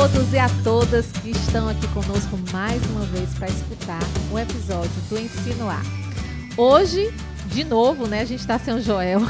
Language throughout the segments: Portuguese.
todos e a todas que estão aqui conosco mais uma vez para escutar o episódio do Ensino A. Hoje, de novo, né, a gente está sem o Joel.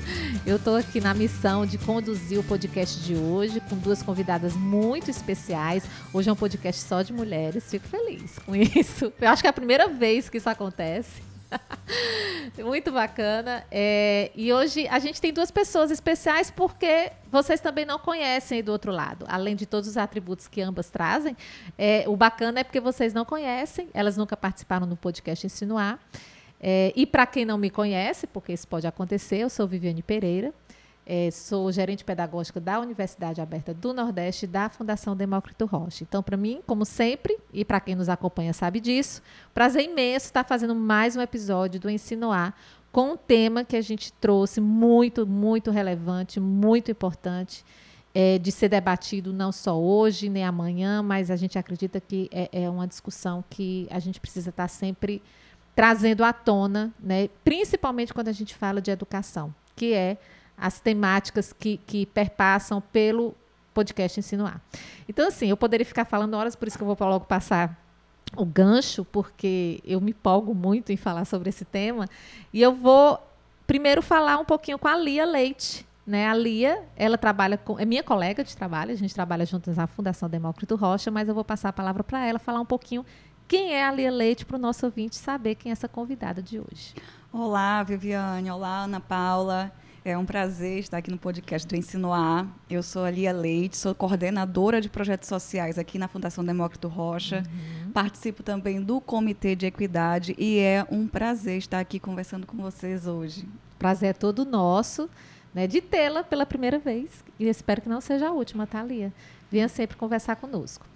Eu estou aqui na missão de conduzir o podcast de hoje com duas convidadas muito especiais. Hoje é um podcast só de mulheres, fico feliz com isso. Eu acho que é a primeira vez que isso acontece. Muito bacana. É, e hoje a gente tem duas pessoas especiais porque vocês também não conhecem do outro lado. Além de todos os atributos que ambas trazem, é, o bacana é porque vocês não conhecem, elas nunca participaram no podcast Insinuar. É, e para quem não me conhece, porque isso pode acontecer, eu sou Viviane Pereira. É, sou gerente pedagógica da Universidade Aberta do Nordeste da Fundação Demócrito Rocha. Então, para mim, como sempre, e para quem nos acompanha sabe disso, prazer imenso estar fazendo mais um episódio do Ensino A com um tema que a gente trouxe muito, muito relevante, muito importante. É, de ser debatido não só hoje nem amanhã, mas a gente acredita que é, é uma discussão que a gente precisa estar sempre trazendo à tona, né? principalmente quando a gente fala de educação, que é as temáticas que, que perpassam pelo podcast Insinuar. Então, assim, eu poderia ficar falando horas, por isso que eu vou logo passar o gancho, porque eu me empolgo muito em falar sobre esse tema. E eu vou primeiro falar um pouquinho com a Lia Leite. Né? A Lia, ela trabalha com. É minha colega de trabalho, a gente trabalha juntas na Fundação Demócrito Rocha, mas eu vou passar a palavra para ela falar um pouquinho quem é a Lia Leite para o nosso ouvinte saber quem é essa convidada de hoje. Olá, Viviane. Olá, Ana Paula. É um prazer estar aqui no podcast do Ensino A. Eu sou a Lia Leite, sou coordenadora de projetos sociais aqui na Fundação Demócrito Rocha. Uhum. Participo também do Comitê de Equidade e é um prazer estar aqui conversando com vocês hoje. Prazer é todo nosso, né, de tê-la pela primeira vez. E espero que não seja a última, tá, Lia? Venha sempre conversar conosco.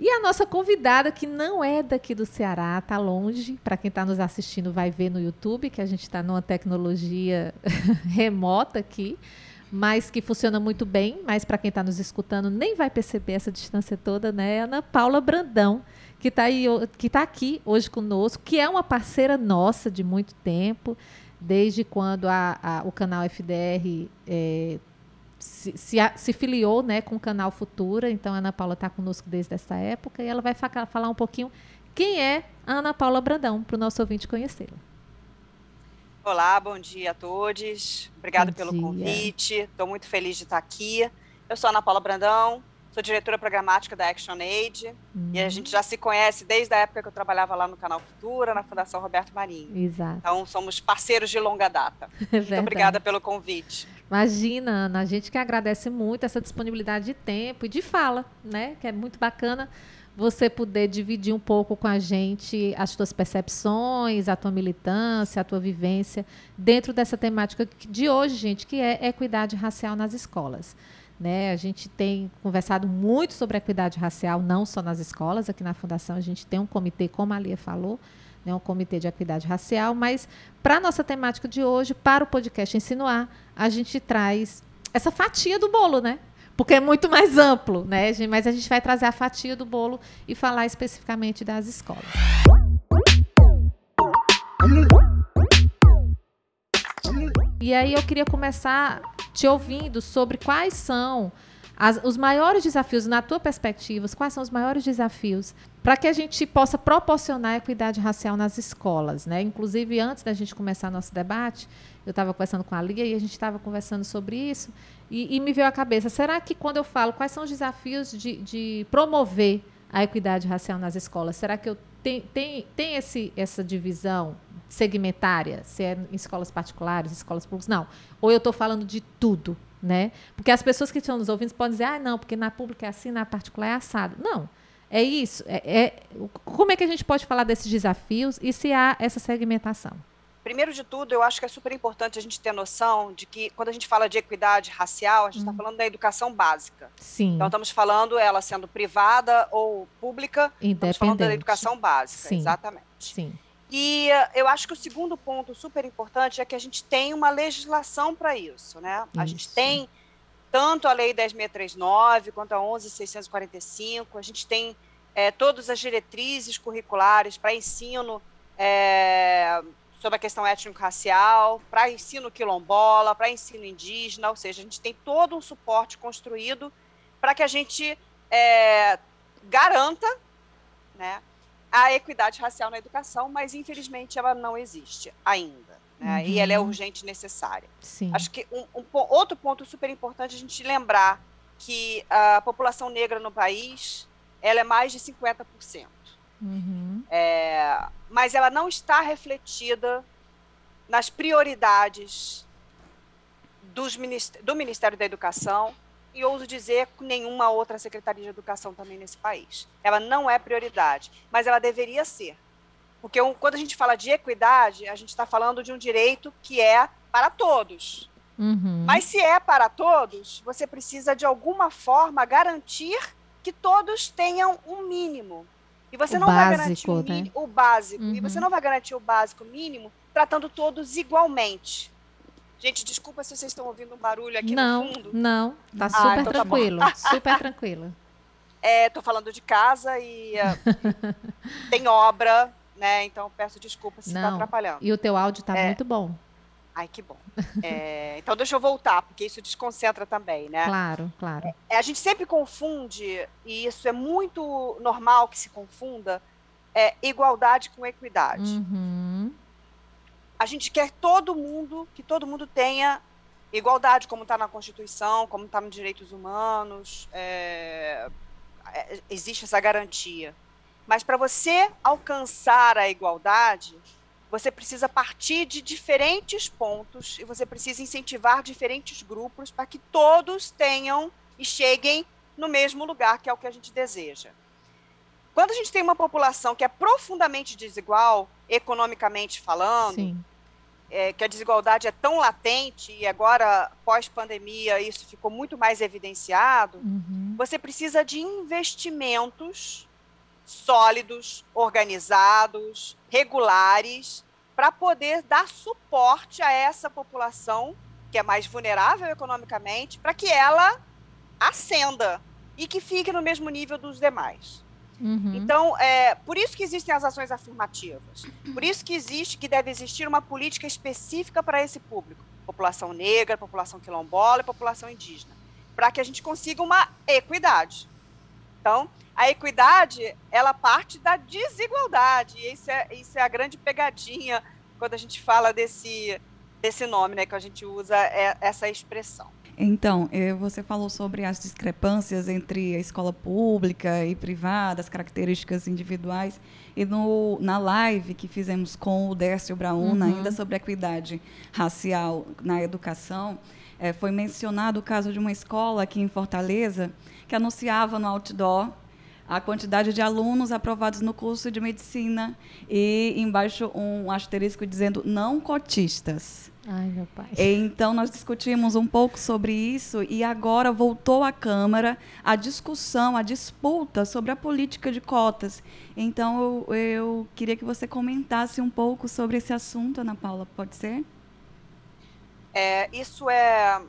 E a nossa convidada, que não é daqui do Ceará, está longe. Para quem está nos assistindo, vai ver no YouTube que a gente está numa tecnologia remota aqui, mas que funciona muito bem. Mas para quem está nos escutando, nem vai perceber essa distância toda, né? Ana Paula Brandão, que está tá aqui hoje conosco, que é uma parceira nossa de muito tempo, desde quando a, a, o canal FDR é, se, se, se, filiou né, com o canal Futura, então a Ana Paula está conosco desde essa época e ela vai falar um pouquinho quem é a Ana Paula Brandão, para o nosso ouvinte conhecê-la. Olá, bom dia a todos. Obrigada pelo convite. Estou muito feliz de estar aqui. Eu sou a Ana Paula Brandão, Sou diretora programática da ActionAid uhum. e a gente já se conhece desde a época que eu trabalhava lá no Canal Futura, na Fundação Roberto Marinho. Exato. Então somos parceiros de longa data. É muito obrigada pelo convite. Imagina, Ana, a gente que agradece muito essa disponibilidade de tempo e de fala, né? Que é muito bacana você poder dividir um pouco com a gente as tuas percepções, a tua militância, a tua vivência dentro dessa temática de hoje, gente, que é equidade racial nas escolas. Né? A gente tem conversado muito sobre equidade racial, não só nas escolas, aqui na Fundação a gente tem um comitê, como a Lia falou, né, um comitê de equidade racial, mas para a nossa temática de hoje, para o podcast Insinuar, a gente traz essa fatia do bolo, né? Porque é muito mais amplo, né? Mas a gente vai trazer a fatia do bolo e falar especificamente das escolas. E aí eu queria começar te ouvindo sobre quais são as, os maiores desafios, na tua perspectiva, quais são os maiores desafios para que a gente possa proporcionar equidade racial nas escolas, né? Inclusive, antes da gente começar nosso debate, eu estava conversando com a Lia e a gente estava conversando sobre isso e, e, me veio à cabeça, será que quando eu falo quais são os desafios de, de promover a equidade racial nas escolas, será que eu tenho tem, tem esse, essa divisão segmentária, se é em escolas particulares, escolas públicas, não. Ou eu estou falando de tudo, né? Porque as pessoas que estão nos ouvindo podem dizer, ah, não, porque na pública é assim, na particular é assado. Não. É isso. É, é, como é que a gente pode falar desses desafios e se há essa segmentação? Primeiro de tudo, eu acho que é super importante a gente ter noção de que quando a gente fala de equidade racial, a gente está hum. falando da educação básica. Sim. Então estamos falando ela sendo privada ou pública, estamos falando da educação básica, Sim. exatamente. Sim. E uh, eu acho que o segundo ponto super importante é que a gente tem uma legislação para isso, né? Isso. A gente tem tanto a Lei 10.639 quanto a 11.645, a gente tem é, todas as diretrizes curriculares para ensino é, sobre a questão étnico-racial, para ensino quilombola, para ensino indígena, ou seja, a gente tem todo um suporte construído para que a gente é, garanta né, a equidade racial na educação, mas infelizmente ela não existe ainda. Né, uhum. E ela é urgente e necessária. Sim. Acho que um, um, outro ponto super importante é a gente lembrar que a população negra no país ela é mais de 50%. Uhum. É, mas ela não está refletida nas prioridades dos, do Ministério da Educação e ouso dizer nenhuma outra secretaria de educação também nesse país. Ela não é prioridade, mas ela deveria ser. Porque um, quando a gente fala de equidade, a gente está falando de um direito que é para todos. Uhum. Mas se é para todos, você precisa de alguma forma garantir que todos tenham um mínimo. E você o não básico, vai garantir o, né? o básico. Uhum. E você não vai garantir o básico mínimo tratando todos igualmente. Gente, desculpa se vocês estão ouvindo um barulho aqui não, no fundo. Não, tá Ah, super então tá tranquilo, super tranquilo. É, tô falando de casa e uh, tem obra, né? Então peço desculpa se está Não. atrapalhando. E o teu áudio tá É. muito bom. Ai, que bom. É, então deixa eu voltar, porque isso desconcentra também, né? Claro, claro. É, a gente sempre confunde, e isso é muito normal que se confunda, é, igualdade com equidade. Uhum. A gente quer todo mundo, que todo mundo tenha igualdade, como está na Constituição, como está nos direitos humanos, é, é, existe essa garantia. Mas para você alcançar a igualdade, você precisa partir de diferentes pontos e você precisa incentivar diferentes grupos para que todos tenham e cheguem no mesmo lugar, que é o que a gente deseja. Quando a gente tem uma população que é profundamente desigual, economicamente falando, Sim. É, que a desigualdade é tão latente e agora, pós-pandemia, isso ficou muito mais evidenciado, Uhum. você precisa de investimentos sólidos, organizados, regulares, para poder dar suporte a essa população que é mais vulnerável economicamente, para que ela ascenda e que fique no mesmo nível dos demais. Uhum. Então, é por isso que existem as ações afirmativas. Por isso que existe, que deve existir uma política específica para esse público, população negra, população quilombola e população indígena, para que a gente consiga uma equidade. Então, a equidade, ela parte da desigualdade. E isso é, isso é a grande pegadinha quando a gente fala desse, desse nome, né, que a gente usa é, essa expressão. Então, eh, você falou sobre as discrepâncias entre a escola pública e privada, as características individuais. E no, na live que fizemos com o Décio Brauna, Uhum. ainda sobre equidade racial na educação, eh, foi mencionado o caso de uma escola aqui em Fortaleza que anunciava no outdoor a quantidade de alunos aprovados no curso de medicina e embaixo um asterisco dizendo não cotistas. Ai, meu pai. Então, nós discutimos um pouco sobre isso e agora voltou à Câmara a discussão, a disputa sobre a política de cotas. Então, eu, eu queria que você comentasse um pouco sobre esse assunto, Ana Paula, pode ser? É, isso é,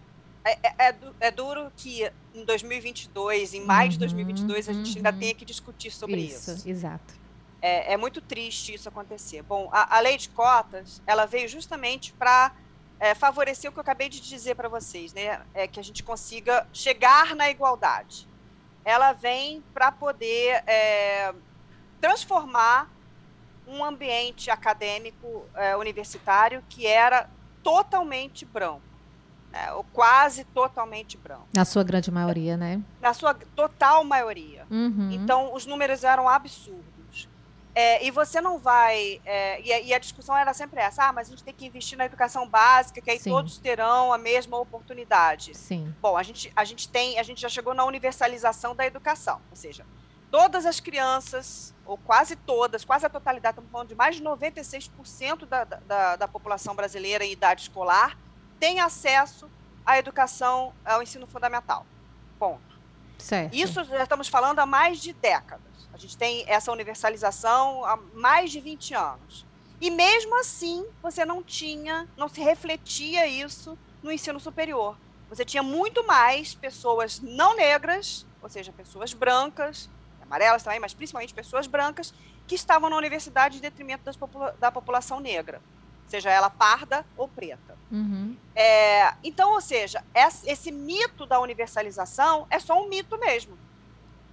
é, é- é é duro que em 2022, em maio de Uhum, 2022, a gente ainda uhum. tenha que discutir sobre isso. isso, exato. É, é muito triste isso acontecer. Bom, a, a lei de cotas, ela veio justamente para favorecer o que eu acabei de dizer para vocês, né? É que a gente consiga chegar na igualdade. Ela vem para poder é, transformar um ambiente acadêmico é, universitário que era totalmente branco, né? ou quase totalmente branco, Na sua grande maioria, né? na sua total maioria. Uhum. Então, os números eram absurdos. É, e você não vai. é, e, a, e a discussão era sempre essa: ah, mas a gente tem que investir na educação básica, que aí Sim. todos terão a mesma oportunidade. Sim. Bom, a gente, a gente tem, a gente já chegou na universalização da educação, ou seja, todas as crianças, ou quase todas, quase a totalidade, estamos falando de mais de 96% da, da, da população brasileira em idade escolar, tem acesso à educação, ao ensino fundamental. Ponto. Certo. Isso já estamos falando há mais de décadas. A gente tem essa universalização há mais de 20 anos. E mesmo assim, você não tinha, não se refletia isso no ensino superior. Você tinha muito mais pessoas não negras, ou seja, pessoas brancas, amarelas também, mas principalmente pessoas brancas, que estavam na universidade em detrimento popula- da população negra, seja ela parda ou preta. Uhum. É, então, ou seja, esse, mito da universalização é só um mito mesmo.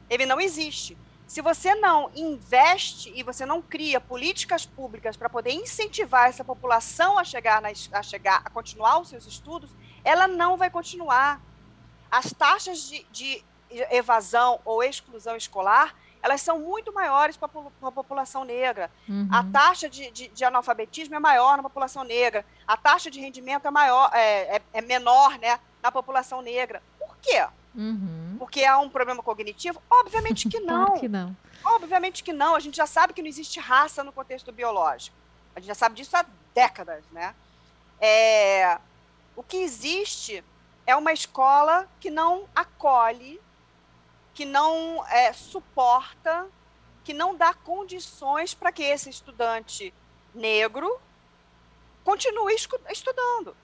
Ele não existe. Se você não investe e você não cria políticas públicas para poder incentivar essa população a chegar, na, a chegar, a continuar os seus estudos, ela não vai continuar. As taxas de, de evasão ou exclusão escolar elas são muito maiores para a população negra. Uhum. A taxa de, de, de, analfabetismo é maior na população negra. A taxa de rendimento é maior, é, é, é menor, né, na população negra. Por quê? Uhum. Porque há um problema cognitivo? Obviamente que não. claro que não. Obviamente que não. A gente já sabe que não existe raça no contexto biológico. A gente já sabe disso há décadas, né? É, o que existe é uma escola que não acolhe que não é, suporta, que não dá condições para que esse estudante negro continue estudando.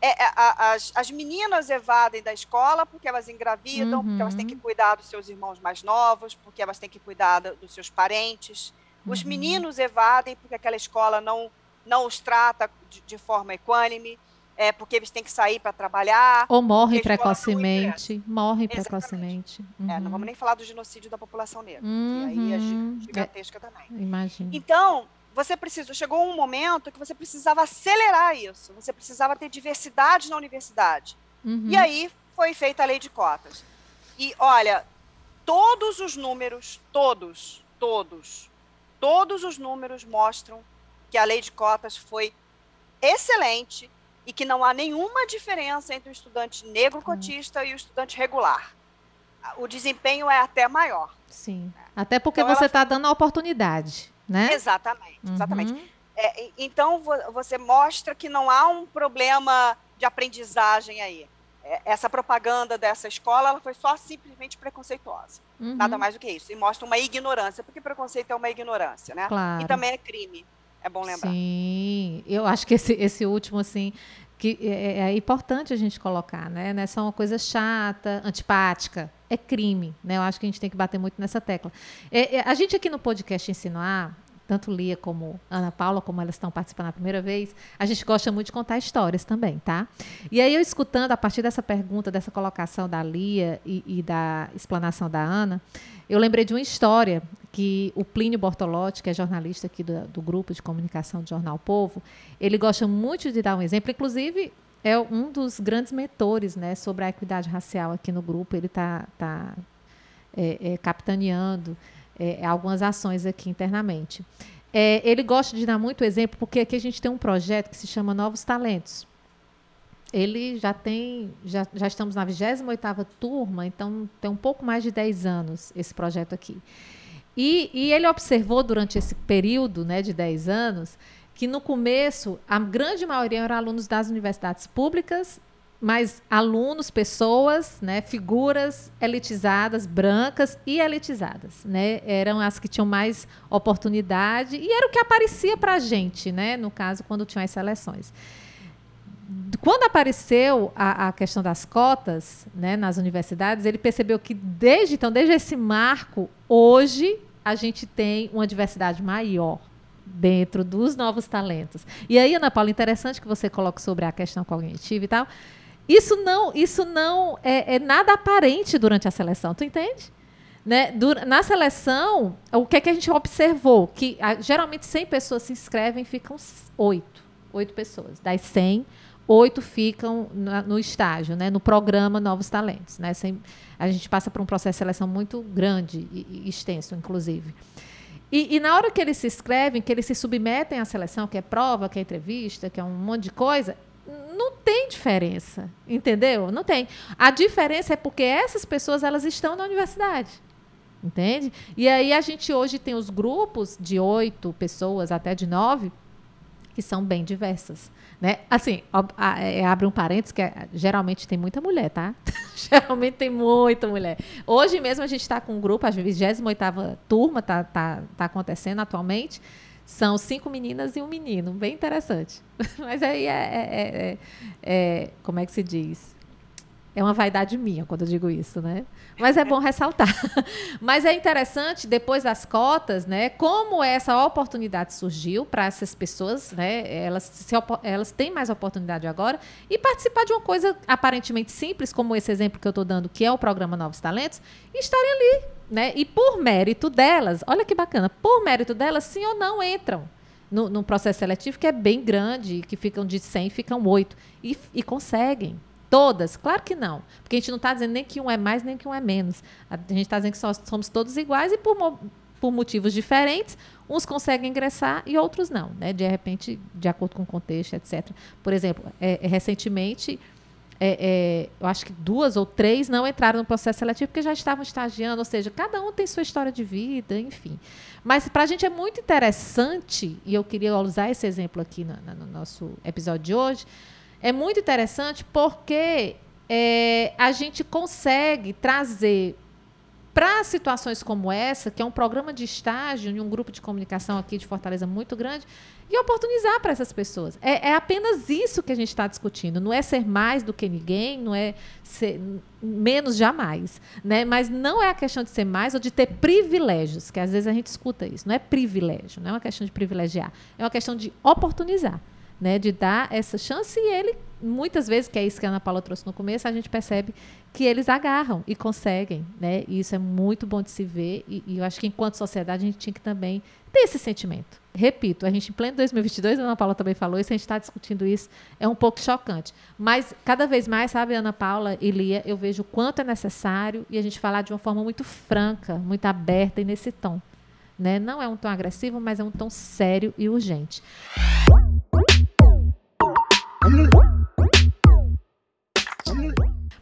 É, é, as, as, meninas evadem da escola porque elas engravidam, uhum. porque elas têm que uhum. cuidar dos seus irmãos mais novos, porque elas têm que cuidar dos seus parentes. Os uhum. meninos evadem porque aquela escola não, não os trata de, de forma equânime é, porque eles têm que sair para trabalhar. Ou morrem precocemente. Morrem precocemente. Uhum. É, não vamos nem falar do genocídio da população negra, uhum. que aí é uhum. gigantesca é, também. Imagina. Então, você precisa, chegou um momento que você precisava acelerar isso. Você precisava ter diversidade na universidade. Uhum. E aí foi feita a lei de cotas. E olha, todos os números, todos, todos, todos os números mostram que a lei de cotas foi excelente e que não há nenhuma diferença entre o estudante negro cotista e o estudante regular. O desempenho é até maior. Sim. Até porque então, você está ela... dando a oportunidade, né? Exatamente, uhum. exatamente. É, então você mostra que não há um problema de aprendizagem aí. É, essa propaganda dessa escola ela foi só simplesmente preconceituosa. Uhum. Nada mais do que isso. E mostra uma ignorância, porque preconceito é uma ignorância, né? Claro. E também é crime. É bom lembrar. Sim, eu acho que esse, esse último, assim, que é, é, é importante a gente colocar, né? Não é só uma coisa chata, antipática. É crime, né? Eu acho que a gente tem que bater muito nessa tecla. É, é, a gente aqui no podcast Insinuar, tanto Lia como Ana Paula, como elas estão participando a primeira vez, a gente gosta muito de contar histórias também, tá? E aí eu escutando, a partir dessa pergunta, dessa colocação da Lia e, e da explanação da Ana, eu lembrei de uma história que o Plínio Bortolotti, que é jornalista aqui do, do grupo de comunicação do Jornal Povo, ele gosta muito de dar um exemplo, inclusive é um dos grandes mentores né, sobre a equidade racial aqui no grupo, ele está tá, é, é, capitaneando é, algumas ações aqui internamente. É, ele gosta de dar muito exemplo, porque aqui a gente tem um projeto que se chama Novos Talentos. Ele já tem, já, já estamos na 28ª turma, então tem um pouco mais de 10 anos esse projeto aqui. E, e ele observou durante esse período né, de 10 anos que no começo a grande maioria eram alunos das universidades públicas mas alunos, pessoas, né, figuras elitizadas, brancas e elitizadas, né, eram as que tinham mais oportunidade e era o que aparecia para a gente, né, no caso quando tinham as seleções. Quando apareceu a, a, questão das cotas, né, nas universidades, ele percebeu que desde então, desde esse marco, hoje a gente tem uma diversidade maior dentro dos novos talentos. E aí, Ana Paula, interessante que você coloque sobre a questão cognitiva e tal. Isso não, isso não é, é nada aparente durante a seleção, tu entende? Né? Na seleção, o que é que a gente observou? Que a, geralmente 100 pessoas se inscrevem ficam oito. Oito pessoas. Das 100, oito ficam na, no estágio, né? no programa Novos Talentos. Né? Sem, a gente passa por um processo de seleção muito grande e, e extenso, inclusive. E, e, na hora que eles se inscrevem, que eles se submetem à seleção, que é prova, que é entrevista, que é um monte de coisa, não tem diferença, entendeu? Não tem. A diferença é porque essas pessoas elas estão na universidade. Entende? E aí a gente hoje tem os grupos de oito pessoas até de nove que são bem diversas. Né? Assim, é, abre um parênteses que é, geralmente tem muita mulher, tá? geralmente tem muita mulher. Hoje mesmo a gente está com um grupo, a 28 turma está tá, tá acontecendo atualmente. São cinco meninas e um menino, bem interessante. Mas aí é, é, é, é, Como é que se diz? É uma vaidade minha quando eu digo isso, né? Mas é bom ressaltar. Mas é interessante, depois das cotas, né, como essa oportunidade surgiu para essas pessoas, né? Elas, se, elas têm mais oportunidade agora e participar de uma coisa aparentemente simples, como esse exemplo que eu estou dando, que é o programa Novos Talentos, e estarem ali, né? E por mérito delas, olha que bacana, por mérito delas, sim ou não entram no, num processo seletivo que é bem grande, que ficam de 100, ficam 8. E, e conseguem. Todas? Claro que não. Porque a gente não está dizendo nem que um é mais, nem que um é menos. A gente está dizendo que somos todos iguais e por, por motivos diferentes, uns conseguem ingressar e outros não. Né? De repente, de acordo com o contexto, etc. Por exemplo, é, é, recentemente, é, é, eu acho que duas ou três não entraram no processo seletivo porque já estavam estagiando, ou seja, cada um tem sua história de vida, enfim. Mas para a gente é muito interessante, e eu queria usar esse exemplo aqui no, no nosso episódio de hoje, é muito interessante porque é, a gente consegue trazer para situações como essa, que é um programa de estágio em um grupo de comunicação aqui de Fortaleza muito grande, e oportunizar para essas pessoas. É, é, apenas isso que a gente está discutindo. Não é ser mais do que ninguém, não é ser menos jamais. Né? Mas não é a questão de ser mais ou de ter privilégios, que às vezes a gente escuta isso. Não é privilégio, não é uma questão de privilegiar, é uma questão de oportunizar né, de dar essa chance e ele muitas vezes que é isso que a Ana Paula trouxe no começo a gente percebe que eles agarram e conseguem né e isso é muito bom de se ver e, e, eu acho que enquanto sociedade a gente tinha que também ter esse sentimento. Repito a gente em pleno 2022 a Ana Paula também falou isso a gente está discutindo isso é um pouco chocante. Mas cada vez mais sabe Ana Paula e Lia eu vejo o quanto é necessário e a gente falar de uma forma muito franca muito aberta e nesse tom né? Não é um tom agressivo mas é um tom sério e urgente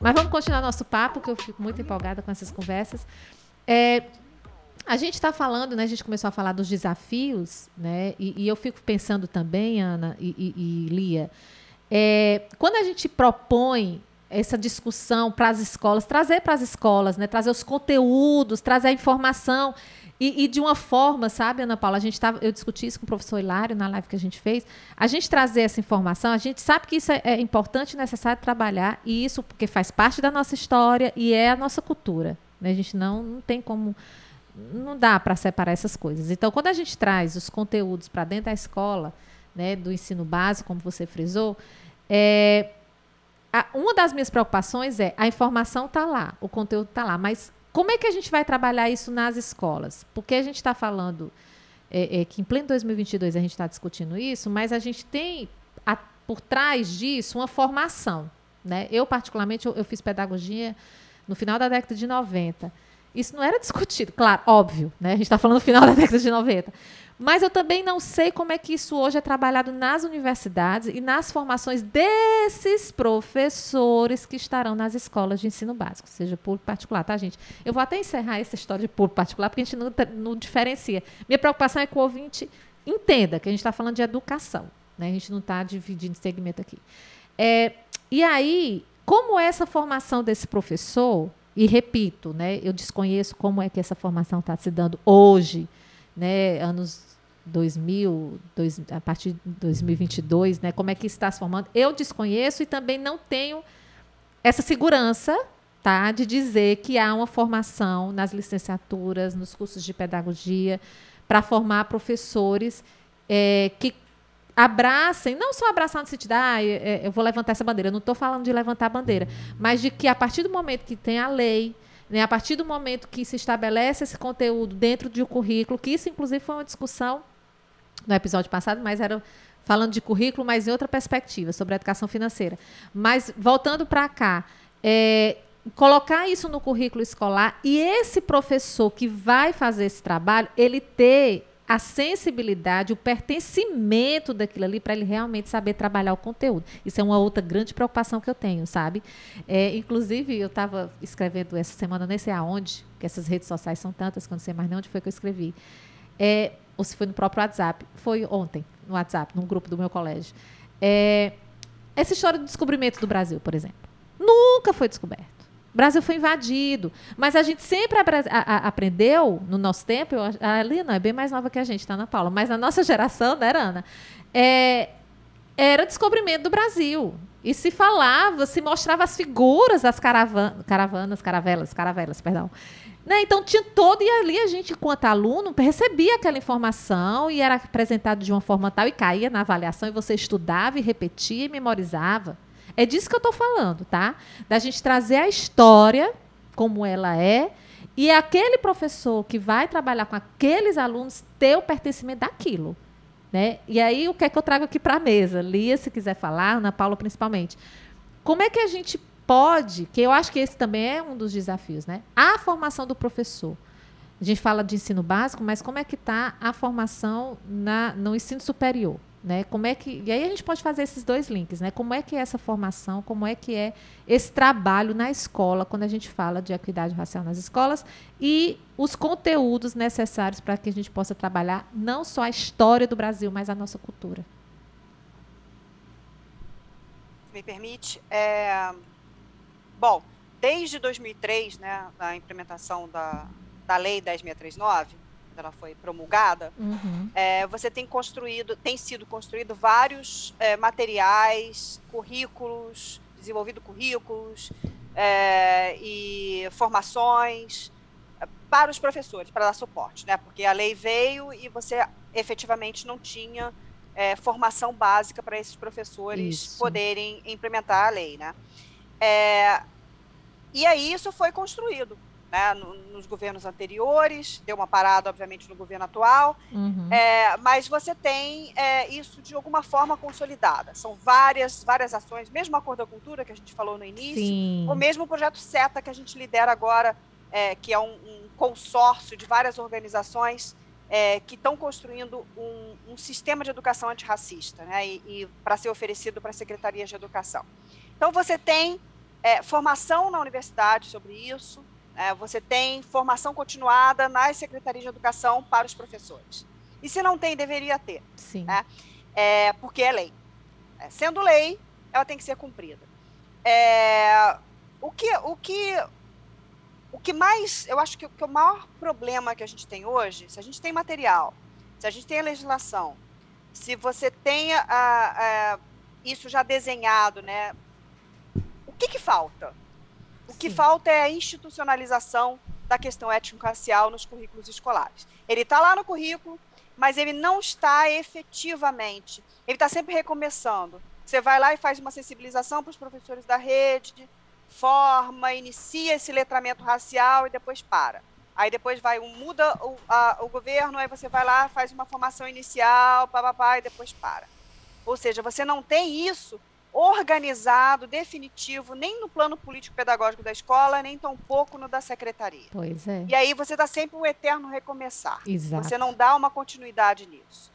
mas vamos continuar nosso papo, que eu fico muito empolgada com essas conversas. É, a gente está falando, né? A gente começou a falar dos desafios, né? E, e eu fico pensando também, Ana e, e, e Lia, é, quando a gente propõe essa discussão para as escolas, trazer para as escolas, né? Trazer os conteúdos, trazer a informação. E, e, de uma forma, sabe, Ana Paula, a gente tava, eu discuti isso com o professor Hilário na live que a gente fez. A gente trazer essa informação, a gente sabe que isso é, é importante e necessário trabalhar, e isso porque faz parte da nossa história e é a nossa cultura. Né? A gente não, não tem como. Não dá para separar essas coisas. Então, quando a gente traz os conteúdos para dentro da escola, né, do ensino básico, como você frisou, é, a, uma das minhas preocupações é a informação está lá, o conteúdo está lá, mas como é que a gente vai trabalhar isso nas escolas? Porque a gente está falando é, é, que em pleno 2022 a gente está discutindo isso, mas a gente tem a, por trás disso uma formação. Né? Eu, particularmente, eu, eu fiz pedagogia no final da década de 90. Isso não era discutido, claro, óbvio, né? A gente está falando no final da década de 90. Mas eu também não sei como é que isso hoje é trabalhado nas universidades e nas formações desses professores que estarão nas escolas de ensino básico, seja público particular, tá, gente? Eu vou até encerrar essa história de público particular, porque a gente não, não diferencia. Minha preocupação é que o ouvinte entenda que a gente está falando de educação, né? A gente não está dividindo segmento aqui. É, e aí, como essa formação desse professor, e repito, né, eu desconheço como é que essa formação está se dando hoje, né, anos 2000, dois, a partir de 2022, né, como é que está se formando. Eu desconheço e também não tenho essa segurança tá, de dizer que há uma formação nas licenciaturas, nos cursos de pedagogia, para formar professores é, que abracem, não só abraçar no sentido, ah, eu vou levantar essa bandeira, eu não estou falando de levantar a bandeira, mas de que a partir do momento que tem a lei, né, a partir do momento que se estabelece esse conteúdo dentro de um currículo, que isso inclusive foi uma discussão no episódio passado, mas era falando de currículo, mas em outra perspectiva, sobre a educação financeira. Mas voltando para cá, é, colocar isso no currículo escolar e esse professor que vai fazer esse trabalho, ele ter a sensibilidade, o pertencimento daquilo ali para ele realmente saber trabalhar o conteúdo. Isso é uma outra grande preocupação que eu tenho, sabe? É, inclusive, eu estava escrevendo essa semana, nem sei aonde, que essas redes sociais são tantas que eu não sei mais nem onde foi que eu escrevi. É, ou se foi no próprio WhatsApp. Foi ontem, no WhatsApp, num grupo do meu colégio. É, essa história do descobrimento do Brasil, por exemplo, nunca foi descoberto. O Brasil foi invadido. Mas a gente sempre a, a, aprendeu, no nosso tempo, eu, a Lina é bem mais nova que a gente, tá, Ana Paula? Mas na nossa geração, né, Ana? É, era descobrimento do Brasil. E se falava, se mostrava as figuras das caravanas, caravanas, caravelas, caravelas, perdão. Né? Então tinha todo, e ali a gente, enquanto aluno, recebia aquela informação e era apresentado de uma forma tal e caía na avaliação, e você estudava e repetia e memorizava. É disso que eu estou falando, tá? Da gente trazer a história como ela é, e aquele professor que vai trabalhar com aqueles alunos ter o pertencimento daquilo. Né? E aí, o que é que eu trago aqui para a mesa? Lia, se quiser falar, Ana Paula principalmente. Como é que a gente pode, que eu acho que esse também é um dos desafios, né? A formação do professor. A gente fala de ensino básico, mas como é que está a formação na, no ensino superior? Né? Como é que e aí a gente pode fazer esses dois links, né? Como é que é essa formação, como é que é esse trabalho na escola quando a gente fala de equidade racial nas escolas e os conteúdos necessários para que a gente possa trabalhar não só a história do Brasil, mas a nossa cultura. Me permite, é... bom, desde 2003, né, a implementação da, da lei 10639 ela foi promulgada, uhum. é, você tem construído, tem sido construído vários é, materiais, currículos, desenvolvido currículos é, e formações é, para os professores, para dar suporte, né? Porque a lei veio e você efetivamente não tinha é, formação básica para esses professores isso. poderem implementar a lei, né? É, e aí isso foi construído né, nos governos anteriores, deu uma parada, obviamente, no governo atual, uhum. é, mas você tem é, isso de alguma forma consolidada. São várias, várias ações, mesmo a Cor da Cultura, que a gente falou no início, Sim. o mesmo projeto SETA que a gente lidera agora, é, que é um, um, consórcio de várias organizações é, que estão construindo um, um, sistema de educação antirracista, né, e, e para ser oferecido para secretarias de educação. Então, você tem é, formação na universidade sobre isso, é, você tem formação continuada nas secretarias de educação para os professores. E se não tem, deveria ter. Sim. Né? É, porque é lei. É, sendo lei, ela tem que ser cumprida. É, o, que, o, que, o que mais, eu acho que, que o maior problema que a gente tem hoje, se a gente tem material, se a gente tem a legislação, se você tem a, a, isso já desenhado, né? O que, que falta? O Sim. que falta é a institucionalização da questão étnico-racial nos currículos escolares. Ele está lá no currículo, mas ele não está efetivamente. Ele está sempre recomeçando. Você vai lá e faz uma sensibilização para os professores da rede, forma, inicia esse letramento racial e depois para. Aí depois vai, muda o, a, o governo, aí você vai lá, faz uma formação inicial, papapá, e depois para. Ou seja, você não tem isso organizado, definitivo, nem no plano político-pedagógico da escola, nem tampouco no da secretaria. Pois é. E aí você dá sempre um eterno recomeçar. Exato. Você não dá uma continuidade nisso.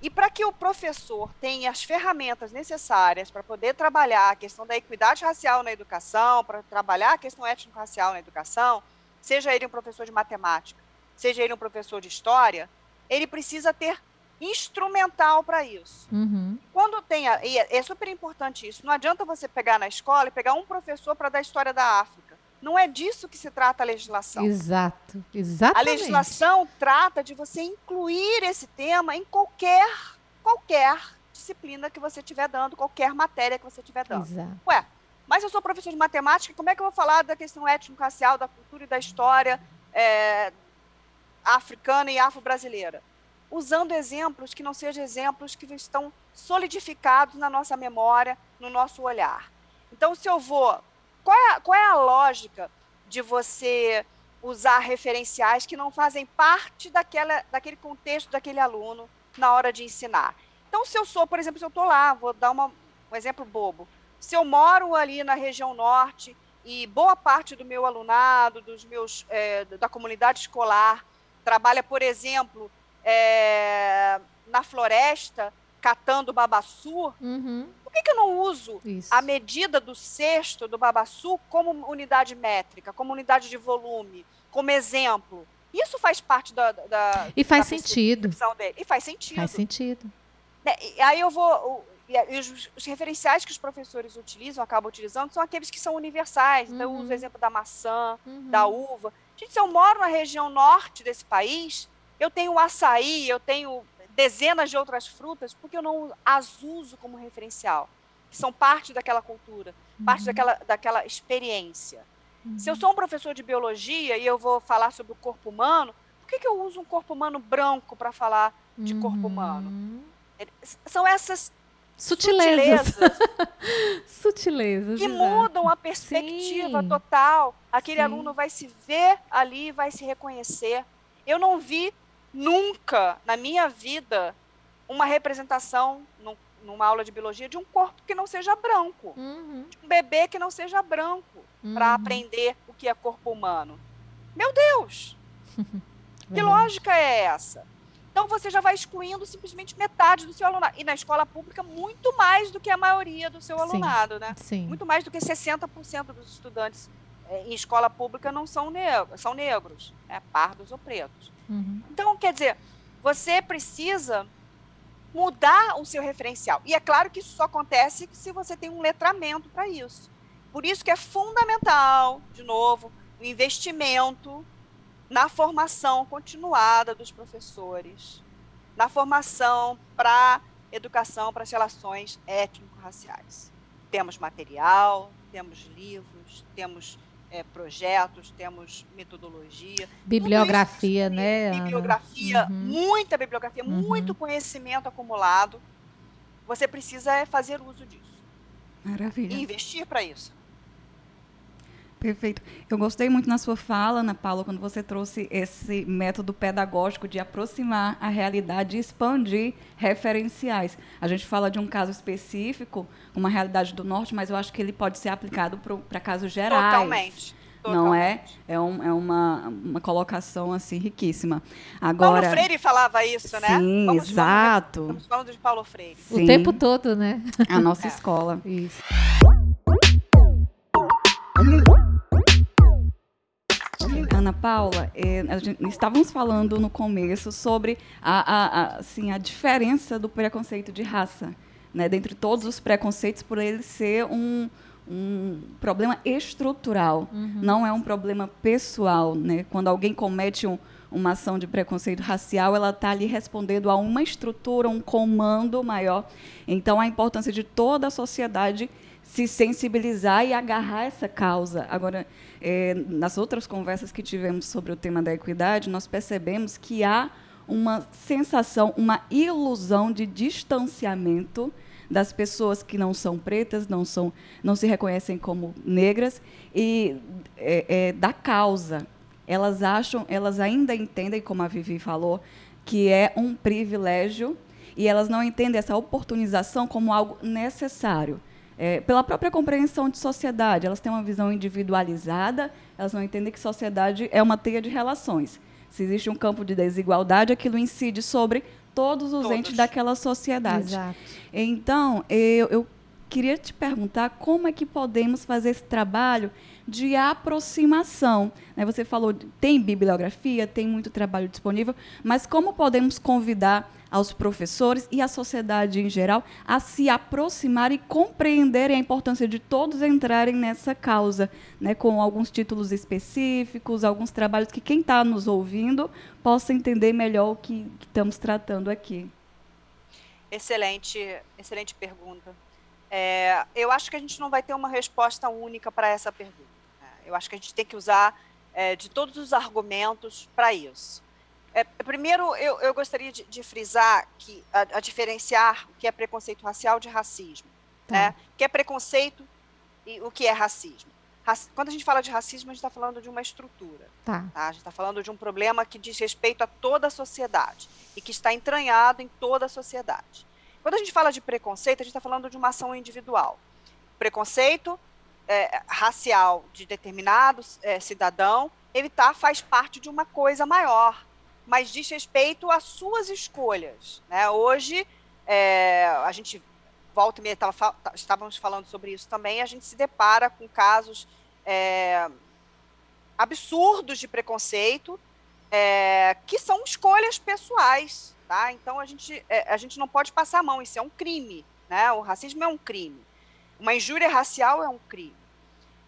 E para que o professor tenha as ferramentas necessárias para poder trabalhar a questão da equidade racial na educação, para trabalhar a questão étnico-racial na educação, seja ele um professor de matemática, seja ele um professor de história, ele precisa ter instrumental para isso. Uhum. Quando tem, a, e é, é super importante isso, não adianta você pegar na escola e pegar um professor para dar história da África. Não é disso que se trata a legislação. Exato, exatamente. A legislação trata de você incluir esse tema em qualquer, qualquer disciplina que você estiver dando, qualquer matéria que você estiver dando. Exato. Ué, mas eu sou professor de matemática, como é que eu vou falar da questão étnico-racial, da cultura e da história é, africana e afro-brasileira? Usando exemplos que não sejam exemplos que estão solidificados na nossa memória, no nosso olhar. Então, se eu vou. Qual é, qual é a lógica de você usar referenciais que não fazem parte daquela, daquele contexto daquele aluno na hora de ensinar? Então, se eu sou, por exemplo, se eu estou lá, vou dar uma, um exemplo bobo. Se eu moro ali na região norte e boa parte do meu alunado, dos meus, é, da comunidade escolar, trabalha, por exemplo, é, na floresta catando babaçu, uhum. por que, que eu não uso Isso. a medida do cesto do babaçu como unidade métrica, como unidade de volume, como exemplo? Isso faz parte da. da e faz da sentido. Dele. E faz sentido. Faz sentido. Né? E aí eu vou. E os, os, referenciais que os professores utilizam, acabam utilizando, são aqueles que são universais. Então, uhum. eu uso o exemplo da maçã, uhum. da uva. Gente, se eu moro na região norte desse país, eu tenho açaí, eu tenho dezenas de outras frutas, porque eu não as uso como referencial. que são parte daquela cultura, parte Uhum. daquela, daquela experiência. Se eu Uhum. sou um professor de biologia e eu vou falar sobre o corpo humano, por que, que eu uso um corpo humano branco para falar de corpo humano? Uhum. São essas Sutilezas. sutilezas Sutilezas. que mudam a perspectiva Sim. total. Aquele Sim. aluno vai se ver ali, vai se reconhecer. Eu não vi nunca na minha vida uma representação num- numa aula de biologia de um corpo que não seja branco, Uhum. de um bebê que não seja branco, para Uhum. aprender o que é corpo humano. Meu Deus, que lógica é essa? Então você já vai excluindo simplesmente metade do seu alunado. E na escola pública, muito mais do que a maioria do seu Sim. alunado, né? Sim. muito mais do que 60% dos estudantes em escola pública não são negros, são negros, né, pardos ou pretos. Uhum. Então, quer dizer, você precisa mudar o seu referencial. E é claro que isso só acontece se você tem um letramento para isso. Por isso que é fundamental, de novo, o investimento na formação continuada dos professores, na formação para educação para as relações étnico-raciais. Temos material, temos livros, temos eh, projetos, temos metodologia. Bibliografia, isso, né? Bibliografia, Uhum. muita bibliografia, Uhum. muito conhecimento acumulado. Você precisa é fazer uso disso Maravilha. e investir para isso. Perfeito. Eu gostei muito na sua fala, Ana Paula, quando você trouxe esse método pedagógico de aproximar a realidade e expandir referenciais. A gente fala de um caso específico, uma realidade do norte, mas eu acho que ele pode ser aplicado para casos gerais. Totalmente. Não é? totalmente. É, um- é uma, uma colocação assim riquíssima. Paulo Agora, Freire falava isso, né? sim, Vamos- exato. Estamos falando de Paulo Freire. O Sim, tempo todo, né? a nossa É. escola. Isso. Ana Paula, a gente- estávamos falando no começo sobre a, a- a- assim, a diferença do preconceito de raça, né? Dentre todos os preconceitos, por ele ser um, um problema estrutural, Uhum. não é um problema pessoal, né? Quando alguém comete um- uma ação de preconceito racial, ela está ali respondendo a uma estrutura, um comando maior. Então, a importância de toda a sociedade se sensibilizar e agarrar essa causa. Agora, eh, nas outras conversas que tivemos sobre o tema da equidade, nós percebemos que há uma sensação, uma ilusão de distanciamento das pessoas que não são pretas, não são, não se reconhecem como negras e é, é, da causa. Elas acham, elas ainda entendem, como a Vivi falou, que é um privilégio e elas não entendem essa oportunização como algo necessário. É, pela própria compreensão de sociedade, elas têm uma visão individualizada, elas não entendem que sociedade é uma teia de relações. Se existe um campo de desigualdade, aquilo incide sobre todos os Todos. entes daquela sociedade. Exato. Então, eu, eu queria te perguntar como é que podemos fazer esse trabalho de aproximação. né? Você falou, tem bibliografia, tem muito trabalho disponível, mas como podemos convidar aos professores e à sociedade em geral a se aproximar e compreenderem a importância de todos entrarem nessa causa, né? com alguns títulos específicos, alguns trabalhos que quem está nos ouvindo possa entender melhor o que, que estamos tratando aqui. Excelente, excelente pergunta. É, eu acho que a gente não vai ter uma resposta única para essa pergunta. né? Eu acho que a gente tem que usar é, de todos os argumentos para isso. É, primeiro, eu, eu gostaria de, de frisar que a, a diferenciar o que é preconceito racial de racismo. Tá. Né? O que é preconceito e o que é racismo. Raci- Quando a gente fala de racismo, a gente está falando de uma estrutura. Tá. Tá? A gente está falando de um problema que diz respeito a toda a sociedade e que está entranhado em toda a sociedade. Quando a gente fala de preconceito, a gente está falando de uma ação individual. Preconceito é, racial de determinado é, cidadão, ele tá, faz parte de uma coisa maior, mas diz respeito às suas escolhas. Né? Hoje, é, a gente volta e meia, tava, tá- estávamos falando sobre isso também, a gente se depara com casos é, absurdos de preconceito, é, que são escolhas pessoais, tá? Então a gente, é, a gente não pode passar a mão, isso é um crime, né? O racismo é um crime, uma injúria racial é um crime.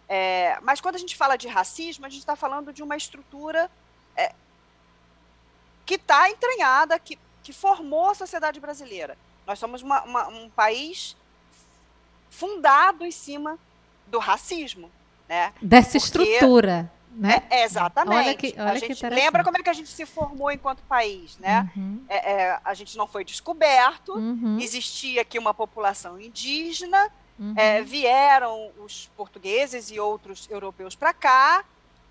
É, mas quando a gente fala de racismo, a gente está falando de uma estrutura é, que está entranhada, que, que formou a sociedade brasileira. Nós somos uma- uma- um país fundado em cima do racismo, né? Dessa Porque, estrutura. Né? É, exatamente. Olha que, olha a gente lembra como é que a gente se formou enquanto país, né? Uhum. É, é, a gente não foi descoberto, uhum. existia aqui uma população indígena, uhum. É, vieram os portugueses e outros europeus para cá,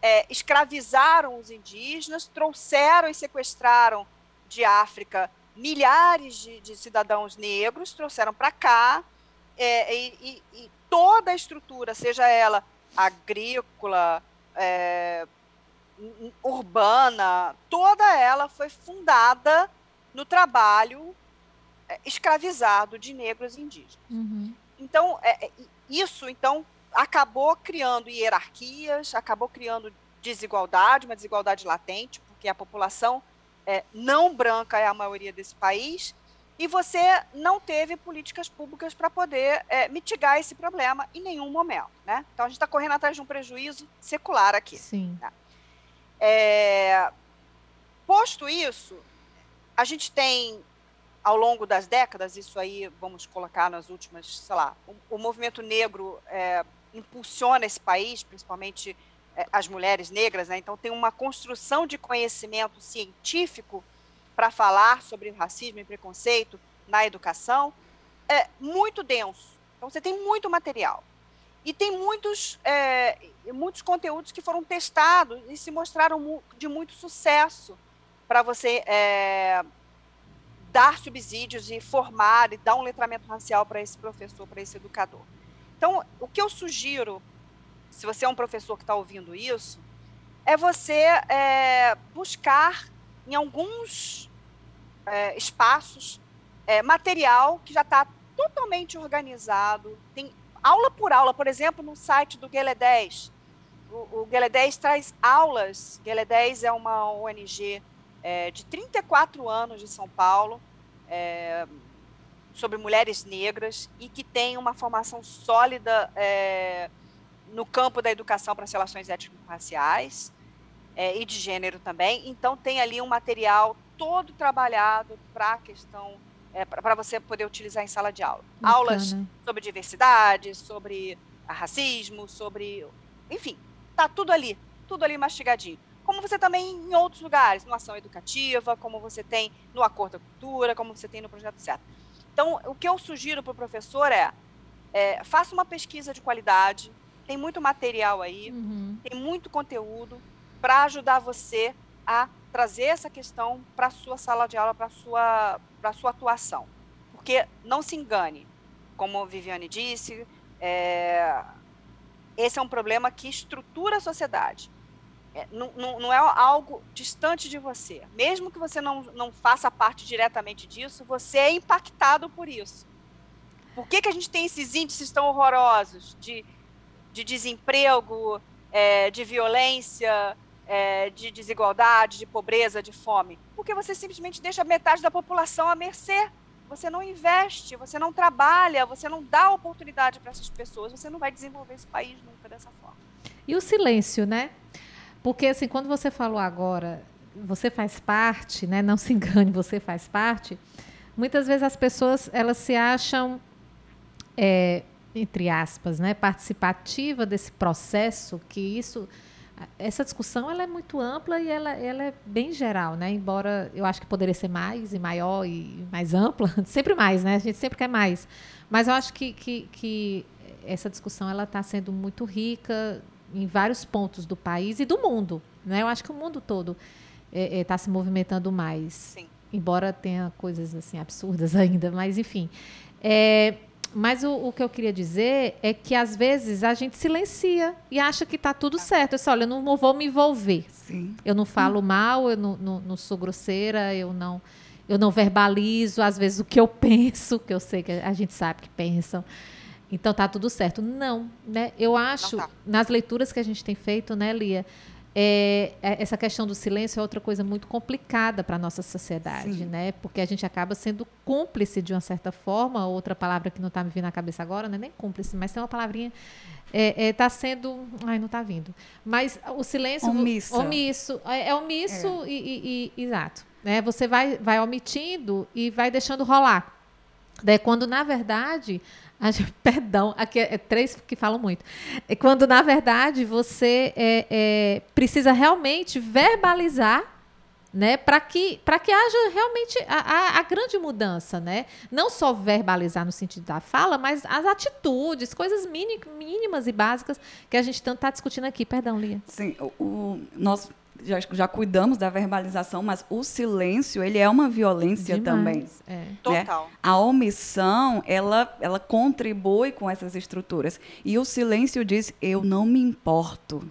é, escravizaram os indígenas, trouxeram e sequestraram de África milhares de, de cidadãos negros, trouxeram para cá, é, e, e, e toda a estrutura, seja ela agrícola, é, urbana, toda ela foi fundada no trabalho é, escravizado de negros e indígenas. Uhum. Então, é, é isso então acabou criando hierarquias, acabou criando desigualdade, uma desigualdade latente, porque a população é, não branca é a maioria desse país, e você não teve políticas públicas para poder é, mitigar esse problema em nenhum momento. Né? Então, a gente está correndo atrás de um prejuízo secular aqui. Sim. Né? É, posto isso, a gente tem, ao longo das décadas, isso aí vamos colocar nas últimas, sei lá, o, o movimento negro é, impulsiona esse país, principalmente é, as mulheres negras, né? então tem uma construção de conhecimento científico para falar sobre racismo e preconceito na educação é muito denso. Então você tem muito material. E tem muitos, é, muitos conteúdos que foram testados e se mostraram de muito sucesso para você é, dar subsídios e formar e dar um letramento racial para esse professor, para esse educador. Então, o que eu sugiro, se você é um professor que está ouvindo isso, é você é, buscar em alguns é, espaços é, material que já está totalmente organizado, tem aula por aula, por exemplo, no site do Guelé 10. O, o Guelé 10 traz aulas. Guelé 10 é uma ONG é, de 34 anos de São Paulo, é, sobre mulheres negras e que tem uma formação sólida é, no campo da educação para as relações étnico-raciais é, e de gênero também. Então, tem ali um material todo trabalhado para a questão, é, para você poder utilizar em sala de aula. Bacana. Aulas sobre diversidade, sobre racismo, sobre. Enfim, tá tudo ali, tudo ali mastigadinho. Como você também em outros lugares, no Ação Educativa, como você tem no Acordo da Cultura, como você tem no Projeto Certo. Então, o que eu sugiro para o professor é, é, faça uma pesquisa de qualidade, tem muito material aí, uhum. tem muito conteúdo, para ajudar você a trazer essa questão para a sua sala de aula, para a sua, sua atuação. Porque não se engane, como a Viviane disse, é, esse é um problema que estrutura a sociedade. É, não, não, não, é algo distante de você. Mesmo que você não, não faça parte diretamente disso, você é impactado por isso. Por que, que a gente tem esses índices tão horrorosos de, de desemprego, é, de violência, é, de desigualdade, de pobreza, de fome? Porque você simplesmente deixa metade da população à mercê. Você não investe, você não trabalha, você não dá oportunidade para essas pessoas, você não vai desenvolver esse país nunca dessa forma. E o silêncio, né? Porque assim, quando você falou agora, você faz parte, né? Não se engane, você faz parte. Muitas vezes as pessoas elas se acham é, entre aspas, né, participativa desse processo, que isso essa discussão ela é muito ampla e ela, ela é bem geral, né? Embora eu acho que poderia ser mais e maior e mais ampla, sempre mais, né? A gente sempre quer mais. Mas eu acho que, que, que essa discussão ela está sendo muito rica em vários pontos do país e do mundo, né? Eu acho que o mundo todo está é, é, tá se movimentando mais, Sim. embora tenha coisas assim absurdas ainda, mas enfim. É, mas o, o, que eu queria dizer é que às vezes a gente silencia e acha que está tudo certo. Eu disse, olha, eu não vou me envolver. Sim. Eu não falo hum. mal, eu não, não, não, sou grosseira, eu não, eu não verbalizo, às vezes, o que eu penso, que eu sei que a gente sabe que pensam. Então tá tudo certo. Não, né? Eu acho, tá. nas leituras que a gente tem feito, né, Lia, é, é, essa questão do silêncio é outra coisa muito complicada para a nossa sociedade, Sim. né? Porque a gente acaba sendo cúmplice de uma certa forma, outra palavra que não está me vindo na cabeça agora, não é nem cúmplice, mas tem uma palavrinha. Está é, é, tá sendo. Ai, não está vindo. Mas o silêncio. Omisso. Omisso. É, é omisso é. E, e, e, Exato. Né? Você vai, vai omitindo e vai deixando rolar. Daí, quando, na verdade, Perdão, aqui é, é, três que falam muito. É quando, na verdade, você é, é, precisa realmente verbalizar né, para que, que haja realmente a, a, a, grande mudança, né? Não só verbalizar no sentido da fala, mas as atitudes, coisas mínimas e básicas que a gente tanto está discutindo aqui. Perdão, Lia. Sim, o, o, nós já, já cuidamos da verbalização, mas o silêncio, ele é uma violência Demais, também. É. Né? Total. A omissão, ela, ela contribui com essas estruturas. E o silêncio diz, eu não me importo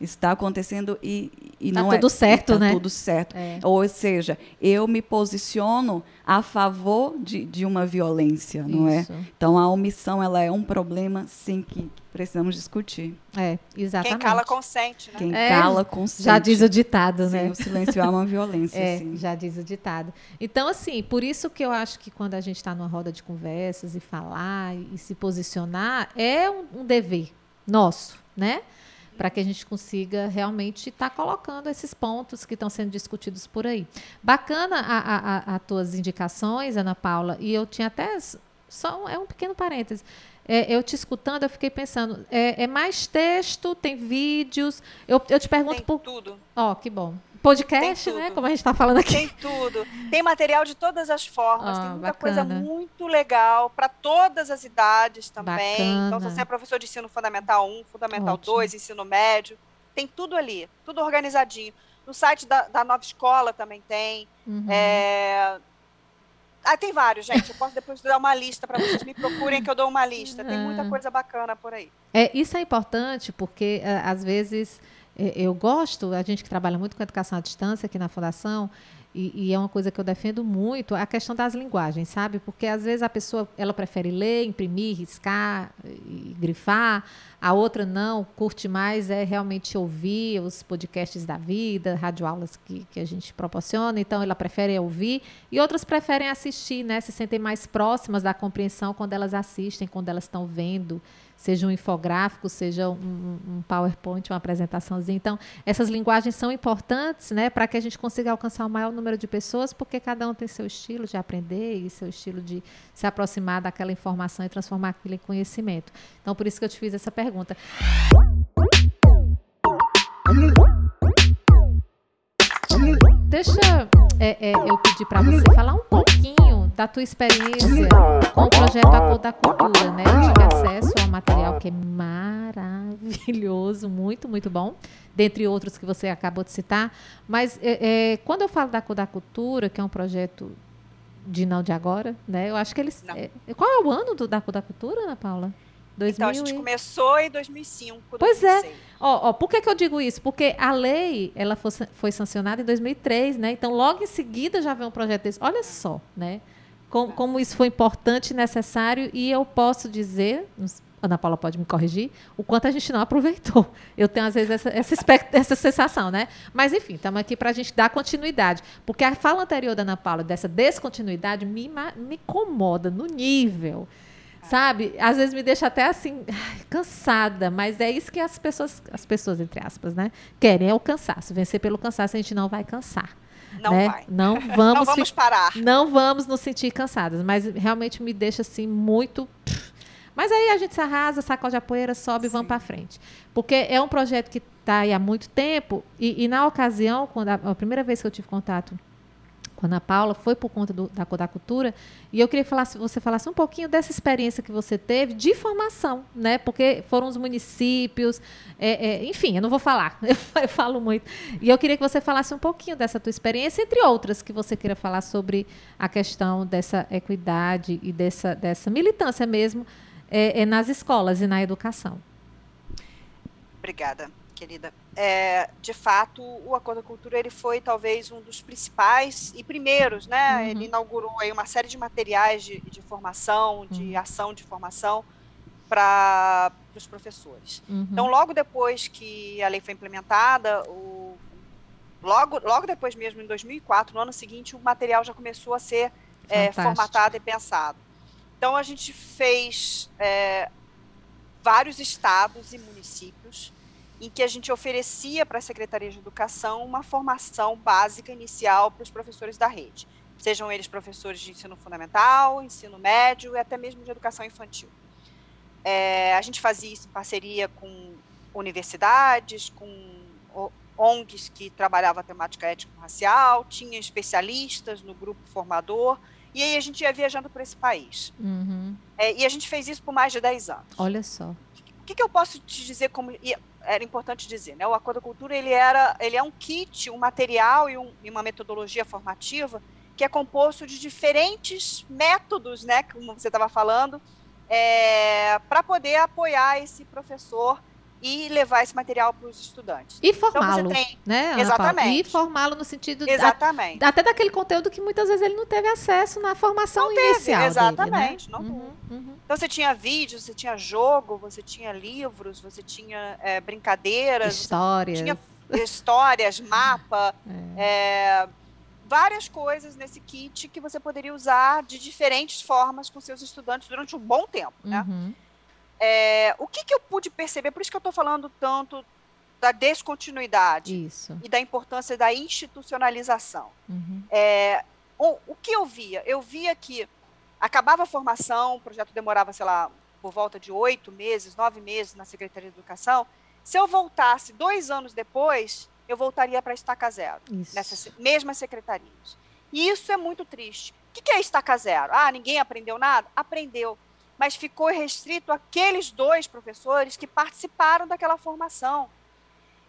está acontecendo e, e tá não tudo é certo, tá né? tudo certo. É. Ou seja, eu me posiciono a favor de, de uma violência, Isso. não é? Então a omissão ela é um problema sim que precisamos discutir. É, exatamente. Quem cala consente, né? Quem é, cala consente. Já diz o ditado, sim, né? O silêncio é uma violência, é, sim. Já diz o ditado. Então, assim, por isso que eu acho que quando a gente está numa roda de conversas e falar e, e se posicionar, é um, um dever nosso, né? Para que a gente consiga realmente estar tá colocando esses pontos que estão sendo discutidos por aí. Bacana as tuas indicações, Ana Paula, e eu tinha até só é um pequeno parêntese. É, eu te escutando, eu fiquei pensando, é, é mais texto, tem vídeos. Eu, eu te pergunto tem por tudo. Ó, oh, que bom podcast, né? Como a gente está falando aqui. Tem tudo. Tem material de todas as formas, oh, tem muita bacana. coisa muito legal para todas as idades também. Bacana. Então, se você é professor de ensino fundamental 1, fundamental Ótimo. 2, ensino médio, tem tudo ali, tudo organizadinho. No site da, da Nova Escola também tem. Uhum. É... Ah, tem vários, gente. Eu posso depois dar uma lista para vocês me procurem que eu dou uma lista. Tem muita ah. coisa bacana por aí. É, isso é importante porque eh, às vezes é, eu gosto, a gente que trabalha muito com educação à distância aqui na Fundação, e, e, é uma coisa que eu defendo muito, a questão das linguagens, sabe? Porque às vezes a pessoa ela prefere ler, imprimir, riscar e grifar, a outra não, curte mais é realmente ouvir os podcasts da vida, radioaulas que, que a gente proporciona, então ela prefere ouvir, e outras preferem assistir, né? Se sentem mais próximas da compreensão quando elas assistem, quando elas estão vendo seja um infográfico, seja um, um PowerPoint, uma apresentaçãozinha. Então, essas linguagens são importantes né, para que a gente consiga alcançar o maior número de pessoas, porque cada um tem seu estilo de aprender e seu estilo de se aproximar daquela informação e transformar aquilo em conhecimento. Então, por isso que eu te fiz essa pergunta. Deixa é, é, eu pedir para você falar um pouquinho da tua experiência com o projeto A Cor da Cultura, né? Tive acesso ao material que é maravilhoso, muito, muito bom, dentre outros que você acabou de citar. Mas é, é, quando eu falo da Cor da Cultura, que é um projeto de não de agora, né? Eu acho que eles. É, qual é o ano do, da Cor da Cultura, Ana Paula? 2000 então, a gente começou em 2005. Pois 2006. é. Ó, ó, por que, que eu digo isso? Porque a lei ela foi, foi sancionada em 2003, né? Então, logo em seguida já veio um projeto desse. Olha só, né? Como, como isso foi importante e necessário. E eu posso dizer, Ana Paula pode me corrigir, o quanto a gente não aproveitou. Eu tenho, às vezes, essa, essa, essa sensação, né? Mas, enfim, estamos aqui para a gente dar continuidade. Porque a fala anterior da Ana Paula, dessa descontinuidade, me, me incomoda no nível Sabe? Às vezes me deixa até assim, cansada, mas é isso que as pessoas, as pessoas, entre aspas, né? Querem é o cansaço. Vencer pelo cansaço, a gente não vai cansar. Não né? vai. Não vamos, não vamos parar. Não vamos nos sentir cansadas, mas realmente me deixa assim muito. Mas aí a gente se arrasa, sacode a poeira, sobe e vamos para frente. Porque é um projeto que está aí há muito tempo, e, e na ocasião, quando a, a primeira vez que eu tive contato Ana Paula, foi por conta do, da, da cultura. E eu queria falar, se você falasse um pouquinho dessa experiência que você teve de formação, né? Porque foram os municípios, é, é, enfim, eu não vou falar, eu, eu, falo muito. E eu queria que você falasse um pouquinho dessa tua experiência, entre outras que você queira falar sobre a questão dessa equidade e dessa, dessa militância mesmo é, é nas escolas e na educação. Obrigada querida. É, de fato, o Acordo da Cultura ele foi talvez um dos principais e primeiros, né? Uhum. Ele inaugurou aí uma série de materiais de, de formação, de uhum. ação de formação para os professores. Uhum. Então, logo depois que a lei foi implementada, o, logo, logo depois mesmo, em 2004, no ano seguinte, o material já começou a ser é, formatado e pensado. Então, a gente fez é, vários estados e municípios em que a gente oferecia para a Secretaria de Educação uma formação básica inicial para os professores da rede. sejam eles professores de ensino fundamental, ensino médio e até mesmo de educação infantil. É, a gente fazia isso em parceria com universidades, com ONGs que trabalhavam a temática étnico-racial, tinha especialistas no grupo formador, e aí a gente ia viajando por esse país. Uhum. É, e a gente fez isso por mais de 10 anos. Olha só. O que, que eu posso te dizer como era importante dizer, né? O Acordo Cultura ele era, ele é um kit, um material e, um, e uma metodologia formativa que é composto de diferentes métodos, né? Como você estava falando, é, para poder apoiar esse professor e levar esse material para os estudantes. E então, formá-lo, então, né? Exatamente. E formá-lo no sentido exatamente. até daquele conteúdo que muitas vezes ele não teve acesso na formação não inicial teve, exatamente, dele, né? não uhum, uhum. Então você tinha vídeos, você tinha jogo, você tinha livros, você tinha é, brincadeiras, histórias, tinha histórias, mapa, é. É, várias coisas nesse kit que você poderia usar de diferentes formas com seus estudantes durante um bom tempo, né? Uhum. É, o que, que eu pude perceber, por isso que eu estou falando tanto da descontinuidade isso. e da importância da institucionalização. Uhum. É, o, o que eu via? Eu via que acabava a formação, o projeto demorava, sei lá, por volta de oito meses, nove meses na Secretaria de Educação. Se eu voltasse dois anos depois, eu voltaria para a estaca zero, isso. nessas mesmas secretarias. E isso é muito triste. O que é estaca zero? Ah, ninguém aprendeu nada? Aprendeu mas ficou restrito àqueles dois professores que participaram daquela formação.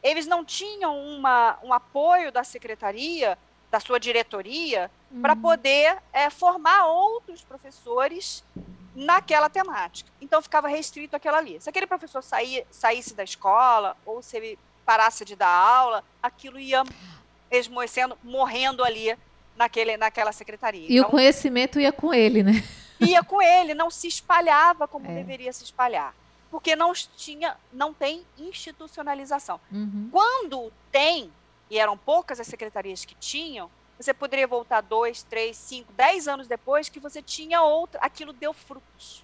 Eles não tinham uma, um apoio da secretaria, da sua diretoria, uhum. para poder é, formar outros professores naquela temática. Então ficava restrito aquela ali. Se aquele professor saía, saísse da escola ou se ele parasse de dar aula, aquilo ia esmoecendo, morrendo ali naquele, naquela secretaria. E então, o conhecimento ia com ele, né? Ia com ele, não se espalhava como é. deveria se espalhar. Porque não tinha, não tem institucionalização. Uhum. Quando tem, e eram poucas as secretarias que tinham, você poderia voltar dois, três, cinco, dez anos depois que você tinha outra, aquilo deu frutos.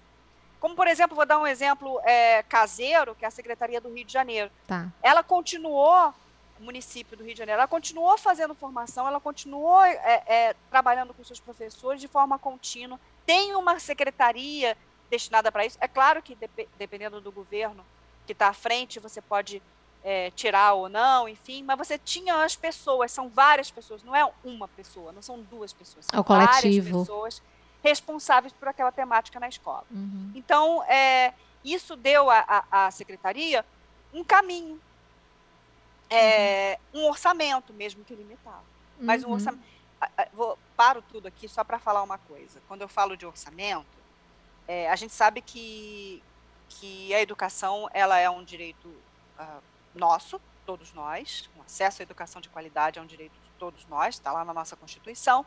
Como, por exemplo, vou dar um exemplo é, caseiro, que é a Secretaria do Rio de Janeiro. Tá. Ela continuou, o município do Rio de Janeiro, ela continuou fazendo formação, ela continuou é, é, trabalhando com seus professores de forma contínua, tem uma secretaria destinada para isso. É claro que, dep dependendo do governo que está à frente, você pode é, tirar ou não, enfim, mas você tinha as pessoas, são várias pessoas, não é uma pessoa, não são duas pessoas, são é o coletivo. várias pessoas responsáveis por aquela temática na escola. Uhum. Então, é, isso deu à secretaria um caminho, é, uhum. um orçamento, mesmo que limitado, mas um uhum. orçamento vou, paro tudo aqui só para falar uma coisa. Quando eu falo de orçamento, é, a gente sabe que, que a educação ela é um direito uh, nosso, todos nós. O acesso à educação de qualidade é um direito de todos nós, está lá na nossa Constituição.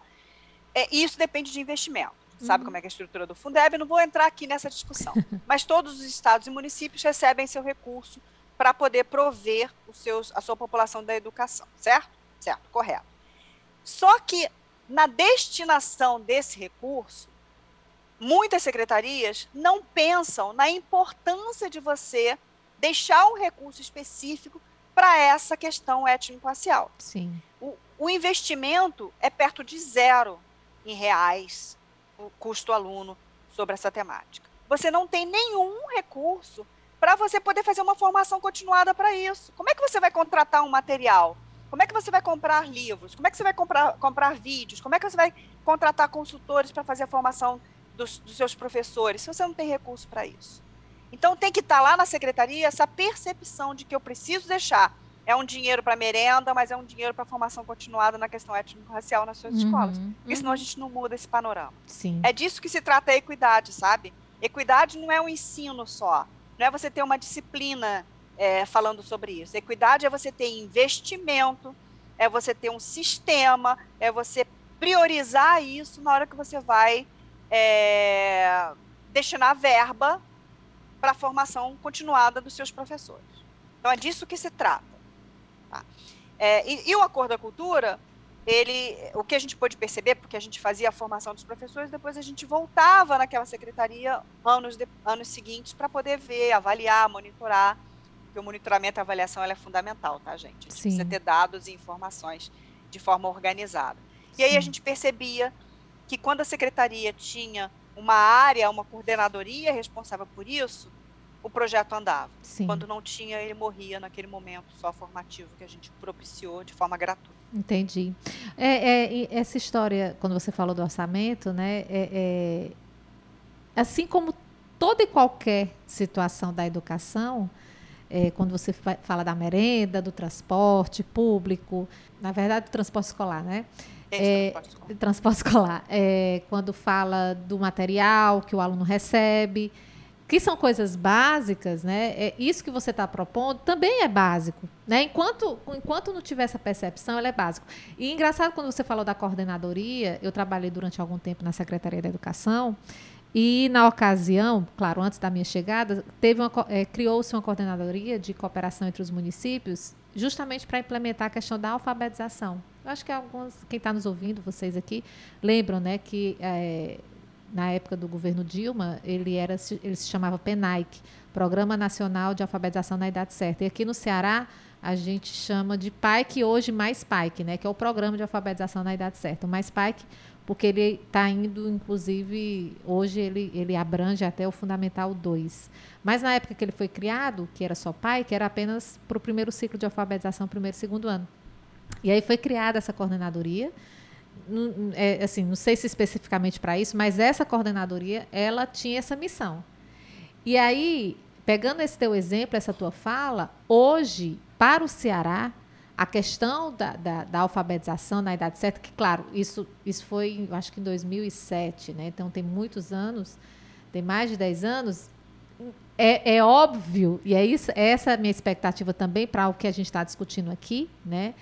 É, e isso depende de investimento. Uhum. Sabe como é, é a estrutura do Fundeb? Não vou entrar aqui nessa discussão. Mas todos os estados e municípios recebem seu recurso para poder prover os seus, a sua população da educação, certo? Certo, correto. Só que na destinação desse recurso, muitas secretarias não pensam na importância de você deixar um recurso específico para essa questão étnico-racial. Sim. O, o, investimento é perto de zero em reais, o custo aluno sobre essa temática. Você não tem nenhum recurso para você poder fazer uma formação continuada para isso. Como é que você vai contratar um material? Como é que você vai comprar livros? Como é que você vai comprar, comprar vídeos? Como é que você vai contratar consultores para fazer a formação dos, dos, seus professores, se você não tem recurso para isso? Então tem que estar tá lá na secretaria essa percepção de que eu preciso deixar. É um dinheiro para merenda, mas é um dinheiro para formação continuada na questão étnico-racial nas suas uhum, escolas. Porque uhum. senão a gente não muda esse panorama. Sim. É disso que se trata a equidade, sabe? Equidade não é um ensino só. Não é você ter uma disciplina é, falando sobre isso. Equidade é você ter investimento, é você ter um sistema, é você priorizar isso na hora que você vai é, destinar verba para a formação continuada dos seus professores. Então é disso que se trata. Tá? É, e, e, o Acordo da Cultura, ele, o que a gente pôde perceber, porque a gente fazia a formação dos professores, depois a gente voltava naquela secretaria anos, de, anos seguintes para poder ver, avaliar, monitorar porque o monitoramento e a avaliação é fundamental, tá, gente? A gente Sim. precisa ter dados e informações de forma organizada. E aí a gente percebia que quando a secretaria tinha uma área, uma coordenadoria responsável por isso, o projeto andava. Sim. Quando não tinha, ele morria naquele momento só formativo que a gente propiciou de forma gratuita. Entendi. É, é essa história, quando você falou do orçamento, né? É, é, assim como toda e qualquer situação da educação, é, quando você fala da merenda, do transporte público, na verdade, do transporte escolar, né? É, transporte escolar. Transporte escolar. É, quando fala do material que o aluno recebe, que são coisas básicas, né? É, isso que você está propondo também é básico. Né? Enquanto, enquanto não tiver essa percepção, ela é básico. E engraçado, quando você falou da coordenadoria, eu trabalhei durante algum tempo na Secretaria da Educação, e na ocasião, claro, antes da minha chegada, teve é, criou-se uma coordenadoria de cooperação entre os municípios, justamente para implementar a questão da alfabetização. Eu acho que alguns, quem está nos ouvindo, vocês aqui, lembram, né, que é, na época do governo Dilma, ele era, ele se chamava PENAIC, Programa Nacional de Alfabetização na Idade Certa. E aqui no Ceará a gente chama de PAIC hoje mais PAIC, né, que é o Programa de Alfabetização na Idade Certa. O mais PAIC porque ele está indo, inclusive, hoje ele, ele abrange até o Fundamental 2. Mas na época que ele foi criado, que era só pai, que era apenas para o primeiro ciclo de alfabetização, primeiro e segundo ano. E aí foi criada essa coordenadoria, é, assim, não sei se especificamente para isso, mas essa coordenadoria, ela tinha essa missão. E aí, pegando esse teu exemplo, essa tua fala, hoje, para o Ceará, a questão da, da, da, alfabetização na idade certa, que, claro, isso, isso foi, acho que em 2007, né? então tem muitos anos, tem mais de 10 anos. É, é óbvio, e é isso, é essa a minha expectativa também para o que a gente está discutindo aqui, né?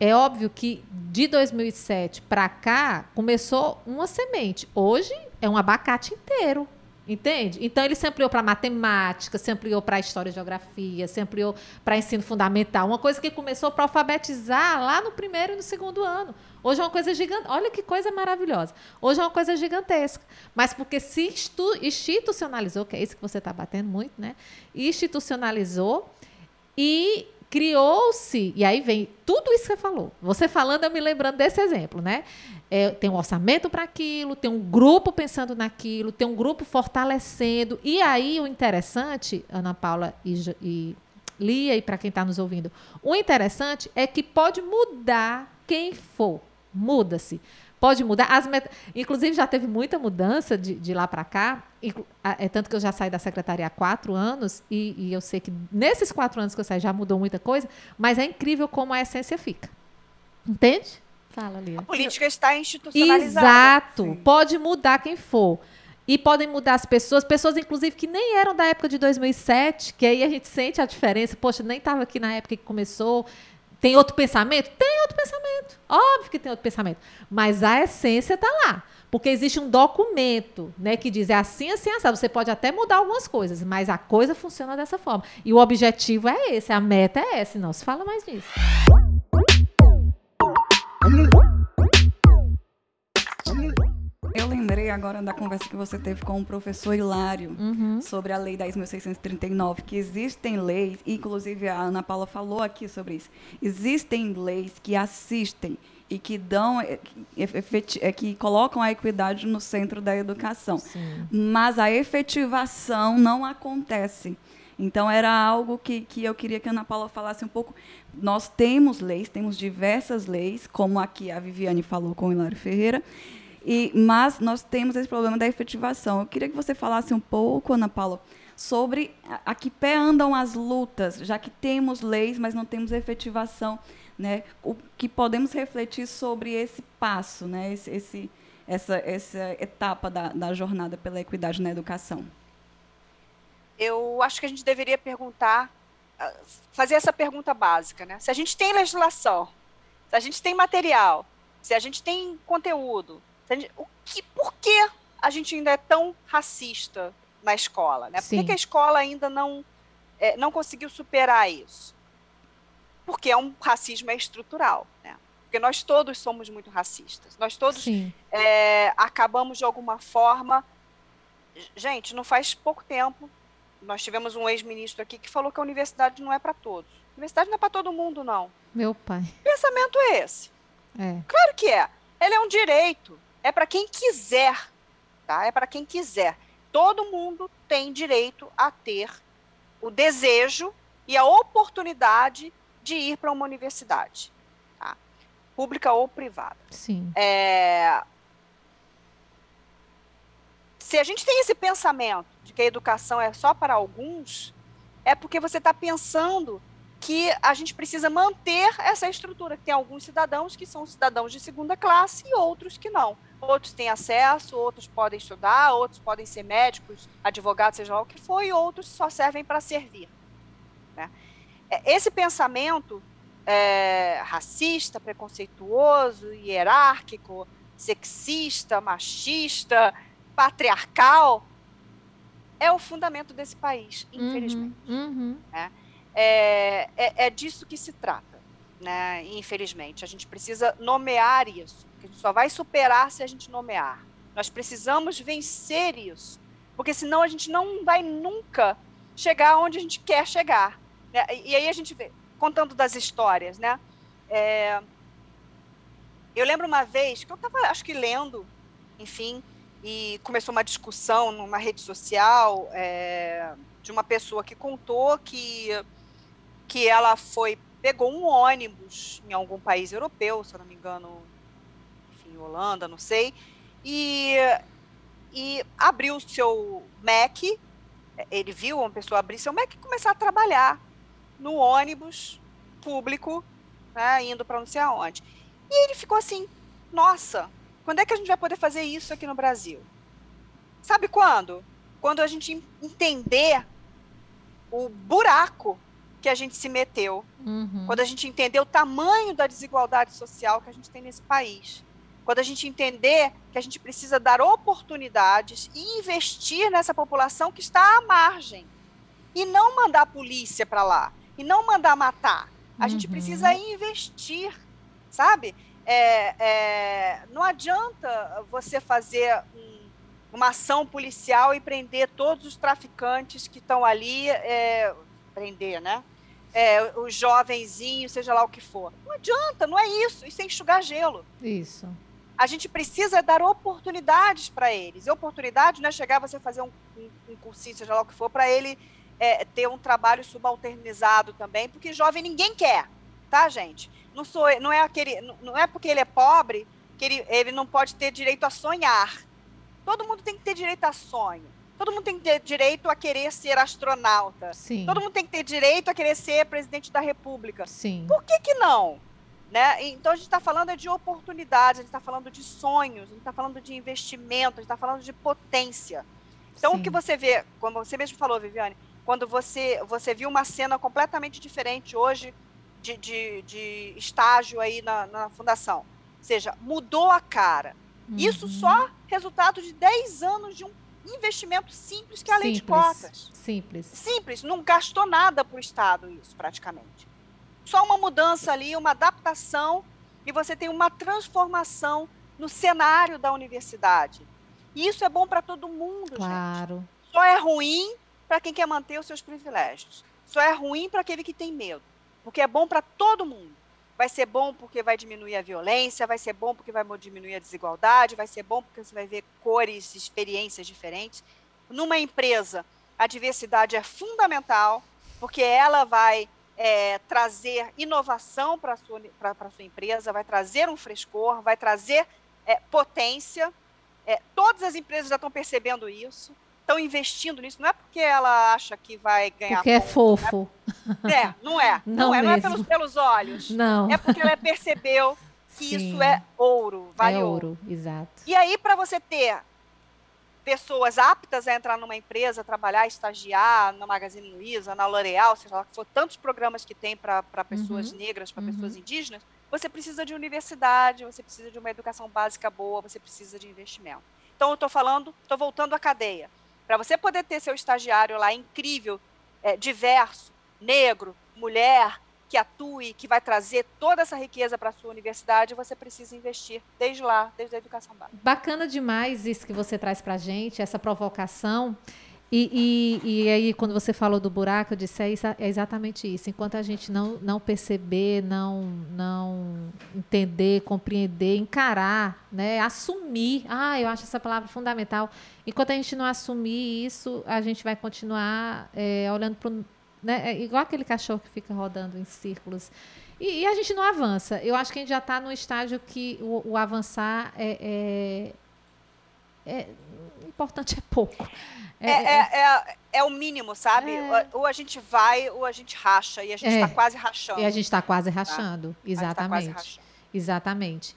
É óbvio que de 2007 para cá começou uma semente. Hoje é um abacate inteiro. Entende? Então ele se ampliou para matemática, se ampliou para história e geografia, se ampliou para ensino fundamental, uma coisa que começou para alfabetizar lá no primeiro e no segundo ano. Hoje é uma coisa gigante. Olha que coisa maravilhosa. Hoje é uma coisa gigantesca. Mas porque se institucionalizou, que é isso que você está batendo muito, né? Institucionalizou e criou-se, e aí vem tudo isso que você falou. Você falando, eu me lembrando desse exemplo, né? É, tem um orçamento para aquilo, tem um grupo pensando naquilo, tem um grupo fortalecendo. E aí o interessante, Ana Paula e, e Lia, e para quem está nos ouvindo, o interessante é que pode mudar quem for. Muda-se. Pode mudar. As met... Inclusive, já teve muita mudança de, de lá para cá. É tanto que eu já saí da secretaria há quatro anos e, e, eu sei que nesses quatro anos que eu saí já mudou muita coisa, mas é incrível como a essência fica. Entende? Fala, Lia. A política está institucionalizada. Exato. Sim. Pode mudar quem for. E podem mudar as pessoas, pessoas inclusive que nem eram da época de 2007, que aí a gente sente a diferença. Poxa, nem estava aqui na época que começou. Tem outro pensamento? Tem outro pensamento. Óbvio que tem outro pensamento. Mas a essência está lá. Porque existe um documento né, que diz é assim, assim, assim. Você pode até mudar algumas coisas, mas a coisa funciona dessa forma. E o objetivo é esse, a meta é essa. Não se fala mais disso. Eu lembrei agora da conversa que você teve com o professor Hilário uhum. sobre a Lei 10.639, que existem leis, inclusive a Ana Paula falou aqui sobre isso, existem leis que assistem e que dão é, que colocam a equidade no centro da educação. Sim. Mas a efetivação não acontece. Então, era algo que, que eu queria que a Ana Paula falasse um pouco. Nós temos leis, temos diversas leis, como aqui a Viviane falou com o Hilário Ferreira, e, mas nós temos esse problema da efetivação. Eu queria que você falasse um pouco, Ana Paula, sobre a, a que pé andam as lutas, já que temos leis, mas não temos efetivação. Né? O que podemos refletir sobre esse passo, né? esse, esse essa, essa etapa da, da jornada pela equidade na educação? eu acho que a gente deveria perguntar, ah, fazer essa pergunta básica, né? Se a gente tem legislação, se a gente tem material, se a gente tem conteúdo, o que, por que a gente ainda é tão racista na escola, né? Por que, que a escola ainda não é, não conseguiu superar isso? Porque é um racismo é estrutural, né? Porque nós todos somos muito racistas. Nós todos é, acabamos de alguma forma. Gente, não faz pouco tempo nós tivemos um ex-ministro aqui que falou que a universidade não é para todos. A universidade não é para todo mundo, não. Meu pai. Que pensamento é esse? É. Claro que é. Ele é um direito. É para quem quiser, tá? É para quem quiser. Todo mundo tem direito a ter o desejo e a oportunidade de ir para uma universidade, tá? pública ou privada. Sim. É... Se a gente tem esse pensamento de que a educação é só para alguns, é porque você está pensando que a gente precisa manter essa estrutura. Tem alguns cidadãos que são cidadãos de segunda classe e outros que não. Outros têm acesso, outros podem estudar, outros podem ser médicos, advogados, seja lá o que for, e outros só servem para servir. Né? É, esse pensamento é, racista, preconceituoso, hierárquico, sexista, machista, patriarcal, é o fundamento desse país, uhum, infelizmente. Uhum, uhum. Né? É, é, é, disso que se trata, né? infelizmente. A gente precisa nomear isso, a gente só vai superar se a gente nomear. Nós precisamos vencer isso, porque senão a gente não vai nunca chegar onde a gente quer chegar. Né? E, e aí a gente vê, contando das histórias, né? É, eu lembro uma vez que eu estava, acho que lendo, enfim, e começou uma discussão numa rede social é, de uma pessoa que contou que, que ela foi pegou um ônibus em algum país europeu, se eu não me engano, enfim, Holanda, não sei, e, e abriu o seu Mac, ele viu uma pessoa abrir seu Mac e começar a trabalhar no ônibus público, né, indo para não sei aonde. E ele ficou assim, nossa, quando é que a gente vai poder fazer isso aqui no Brasil? Sabe quando? Quando a gente entender o buraco que a gente se meteu. Uhum. Quando a gente entender o tamanho da desigualdade social que a gente tem nesse país. Quando a gente entender que a gente precisa dar oportunidades e investir nessa população que está à margem. E não mandar a polícia para lá. E não mandar matar. A uhum. gente precisa investir, sabe? é, é, não adianta você fazer um, uma ação policial e prender todos os traficantes que estão ali, é, prender, né? É, os jovenzinhos, seja lá o que for. Não adianta, não é isso. Isso é enxugar gelo. Isso. A gente precisa dar oportunidades para eles. E oportunidade não é chegar você fazer um, um, um cursinho, seja lá o que for, para ele é, ter um trabalho subalternizado também, porque jovem ninguém quer, tá, gente? não sou, não é aquele, não é porque ele é pobre que ele, ele não pode ter direito a sonhar. Todo mundo tem que ter direito a sonho. Todo mundo tem que ter direito a querer ser astronauta. Sim. Todo mundo tem que ter direito a querer ser presidente da República. Sim. Por que que não? Né? Então a gente está falando de oportunidades, a gente está falando de sonhos, a gente está falando de investimento, a gente está falando de potência. Então Sim. o que você vê, como você mesmo falou, Viviane, quando você você viu uma cena completamente diferente hoje de, de, de estágio aí na, na, fundação. Ou seja, mudou a cara. Uhum. Isso só resultado de 10 anos de um investimento simples que é a lei de cotas. Simples. Simples, não gastou nada para o Estado isso, praticamente. Só uma mudança ali, uma adaptação, e você tem uma transformação no cenário da universidade. E isso é bom para todo mundo, claro. gente. Só é ruim para quem quer manter os seus privilégios. Só é ruim para aquele que tem medo porque é bom para todo mundo. Vai ser bom porque vai diminuir a violência, vai ser bom porque vai diminuir a desigualdade, vai ser bom porque você vai ver cores, experiências diferentes. Numa empresa, a diversidade é fundamental, porque ela vai é, trazer inovação para a sua, sua empresa, vai trazer um frescor, vai trazer é, potência. É, todas as empresas já estão percebendo isso estão investindo nisso, não é porque ela acha que vai ganhar. Porque é ponto, é fofo. Né? É, não é. Não, não é, não é pelos, pelos olhos. Não. É porque ela percebeu que Sim. isso é ouro, vale é ouro. ouro. Exato. E aí, para você ter pessoas aptas a entrar numa empresa, trabalhar, estagiar na Magazine Luiza, na L'Oréal, seja lá que for, tantos programas que tem para pessoas uhum. negras, para uhum. pessoas indígenas, você precisa de universidade, você precisa de uma educação básica boa, você precisa de investimento. Então, eu estou falando, estou voltando à cadeia. Para você poder ter seu estagiário lá incrível, é, diverso, negro, mulher, que atue, que vai trazer toda essa riqueza para a sua universidade, você precisa investir desde lá, desde a educação básica. Bacana demais isso que você traz para a gente, essa provocação. E, e, e, aí, quando você falou do buraco, eu disse, é, é, exatamente isso. Enquanto a gente não, não perceber, não, não entender, compreender, encarar, né, assumir, ah, eu acho essa palavra fundamental. Enquanto a gente não assumir isso, a gente vai continuar é, olhando para né, é igual aquele cachorro que fica rodando em círculos. E, e, a gente não avança. Eu acho que a gente já está no estágio que o, o avançar é, é, é importante é pouco. É, é, é, é, é, o mínimo, sabe? É. Ou a gente vai ou a gente racha. E a gente está é. quase rachando. E a gente está quase tá? rachando. Tá? Exatamente. Tá rachando. Exatamente.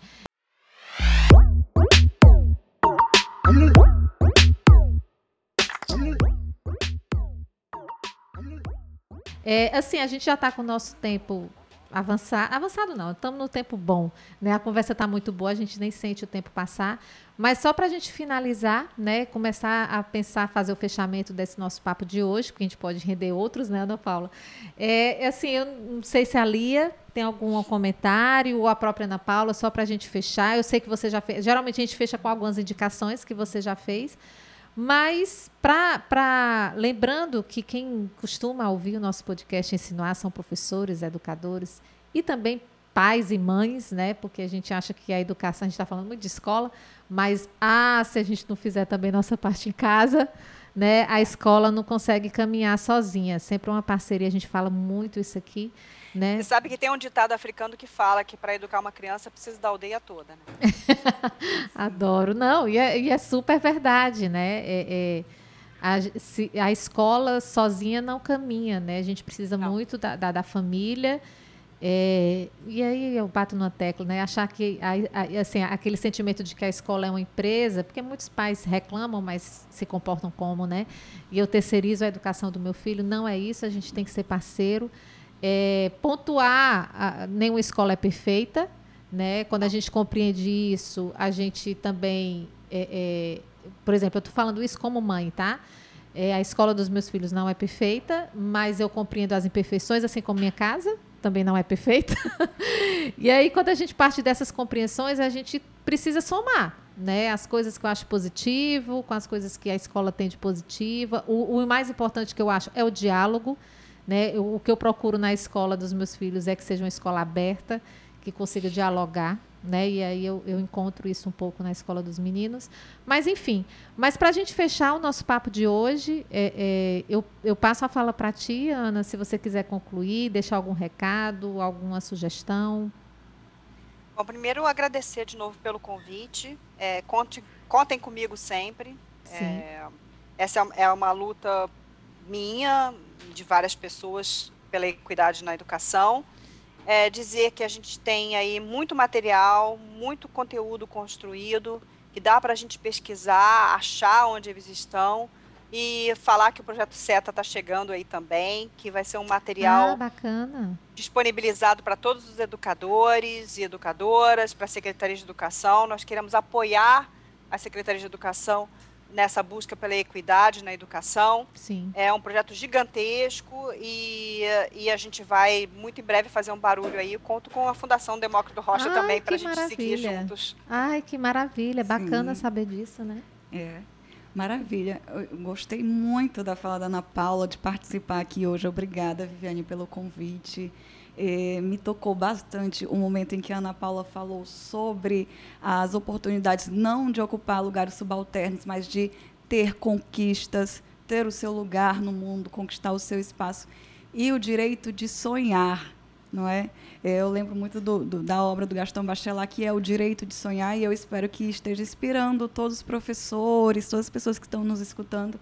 É, assim, a gente já está com o nosso tempo avançar, avançado não, estamos no tempo bom, né? A conversa está muito boa, a gente nem sente o tempo passar, mas só para a gente finalizar, né? Começar a pensar, fazer o fechamento desse nosso papo de hoje, porque a gente pode render outros, né, Ana Paula? É, é assim, eu não sei se a Lia tem algum comentário ou a própria Ana Paula, só para a gente fechar. Eu sei que você já fez. Geralmente a gente fecha com algumas indicações que você já fez. Mas, para lembrando que quem costuma ouvir o nosso podcast Ensinar são professores, educadores e também pais e mães, né? Porque a gente acha que a educação, a gente está falando muito de escola, mas ah, se a gente não fizer também nossa parte em casa, né? A escola não consegue caminhar sozinha. Sempre uma parceria, a gente fala muito isso aqui. Né? Você sabe que tem um ditado africano que fala que para educar uma criança precisa da aldeia toda, né? Adoro. Não, e é, e é, super verdade, né? É, é, a, se, a, escola sozinha não caminha, né? A gente precisa não. muito da, da, da família. É, e aí eu bato numa tecla, né? Achar que a, a, assim, aquele sentimento de que a escola é uma empresa, porque muitos pais reclamam, mas se comportam como, né? E eu terceirizo a educação do meu filho. Não é isso, a gente tem que ser parceiro é, pontuar, a, nenhuma escola é perfeita, né? Quando a gente compreende isso, a gente também, é, é, por exemplo, eu estou falando isso como mãe, tá? É, a escola dos meus filhos não é perfeita, mas eu compreendo as imperfeições, assim como minha casa também não é perfeita. e aí, quando a gente parte dessas compreensões, a gente precisa somar, né? As coisas que eu acho positivo, com as coisas que a escola tem de positiva. O, o mais importante que eu acho é o diálogo. Né? o que eu procuro na escola dos meus filhos é que seja uma escola aberta, que consiga dialogar, né? E aí eu, eu encontro isso um pouco na escola dos meninos. Mas, enfim, mas para a gente fechar o nosso papo de hoje, é, é, eu, eu passo a fala para ti, Ana, se você quiser concluir, deixar algum recado, alguma sugestão. Bom, primeiro agradecer de novo pelo convite. É, conte, contem comigo sempre. É, essa é uma luta minha, de várias pessoas pela equidade na educação. É dizer que a gente tem aí muito material, muito conteúdo construído, que dá para a gente pesquisar, achar onde eles estão e falar que o projeto SETA está chegando aí também, que vai ser um material ah, disponibilizado para todos os educadores e educadoras, para a Secretaria de Educação. Nós queremos apoiar a Secretaria de Educação nessa busca pela equidade na educação. Sim. É um projeto gigantesco e, e a gente vai muito em breve fazer um barulho aí. Eu conto com a Fundação Demócrito Rocha Ai, também para a gente maravilha. seguir juntos. Ai, que maravilha! Bacana Sim. saber disso, né? É. Maravilha. Eu gostei muito da fala da Ana Paula, de participar aqui hoje. Obrigada, Viviane, pelo convite. Eh, me tocou bastante o momento em que a Ana Paula falou sobre as oportunidades não de ocupar lugares subalternos, mas de ter conquistas, ter o seu lugar no mundo, conquistar o seu espaço e o direito de sonhar, não é? Eh, eu lembro muito do, do, da obra do Gastão Bachelard, que é o direito de sonhar, e eu espero que esteja inspirando todos os professores, todas as pessoas que estão nos escutando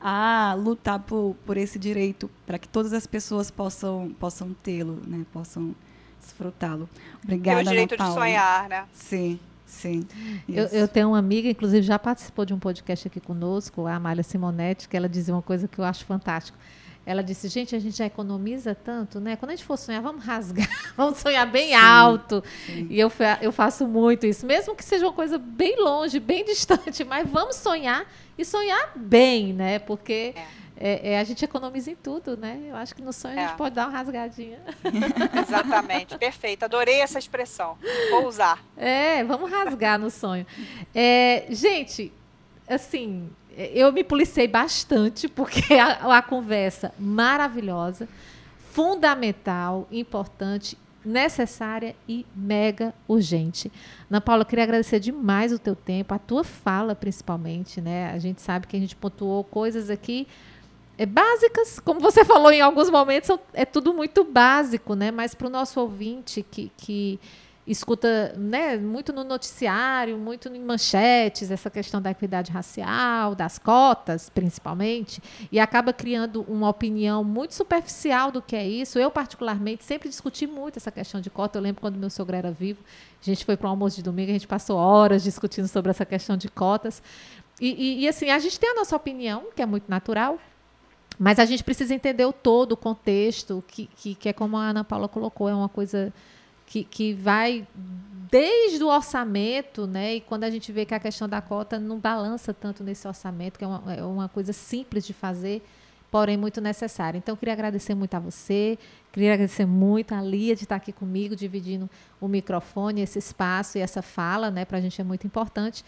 a lutar por, por esse direito, para que todas as pessoas possam, possam tê-lo, né? possam desfrutá-lo. Obrigada, Ter o direito de sonhar, né? Sim. Sim. Eu, eu, tenho uma amiga, inclusive já participou de um podcast aqui conosco, a Amália Simonetti, que ela dizia uma coisa que eu acho fantástico. Ela disse, gente, a gente já economiza tanto, né? Quando a gente for sonhar, vamos rasgar, vamos sonhar bem sim, alto. Sim. E eu, eu faço muito isso, mesmo que seja uma coisa bem longe, bem distante, mas vamos sonhar e sonhar bem, né? Porque é. É, é, a gente economiza em tudo, né? Eu acho que no sonho a gente é. pode dar uma rasgadinha. Exatamente, perfeito. Adorei essa expressão. Vou usar. É, vamos rasgar no sonho. É, gente, assim, eu me policei bastante, porque a, a conversa maravilhosa, fundamental, importante, necessária e mega urgente. Ana Paula, queria agradecer demais o teu tempo, a tua fala principalmente, né? A gente sabe que a gente pontuou coisas aqui é, básicas, como você falou em alguns momentos, é tudo muito básico, né? Mas para o nosso ouvinte que, que escuta né, muito no noticiário, muito em manchetes, essa questão da equidade racial, das cotas, principalmente, e acaba criando uma opinião muito superficial do que é isso. Eu, particularmente, sempre discuti muito essa questão de cota. Eu lembro quando meu sogro era vivo, a gente foi para um almoço de domingo, a gente passou horas discutindo sobre essa questão de cotas. E, e, e assim, a gente tem a nossa opinião, que é muito natural, mas a gente precisa entender o todo, o contexto, que, que, que é como a Ana Paula colocou, é uma coisa que, que vai desde o orçamento, né? E quando a gente vê que a questão da cota não balança tanto nesse orçamento, que é uma, é uma coisa simples de fazer, porém muito necessária. Então, queria agradecer muito a você, queria agradecer muito a Lia de estar aqui comigo, dividindo o microfone, esse espaço e essa fala, né? Para a gente é muito importante.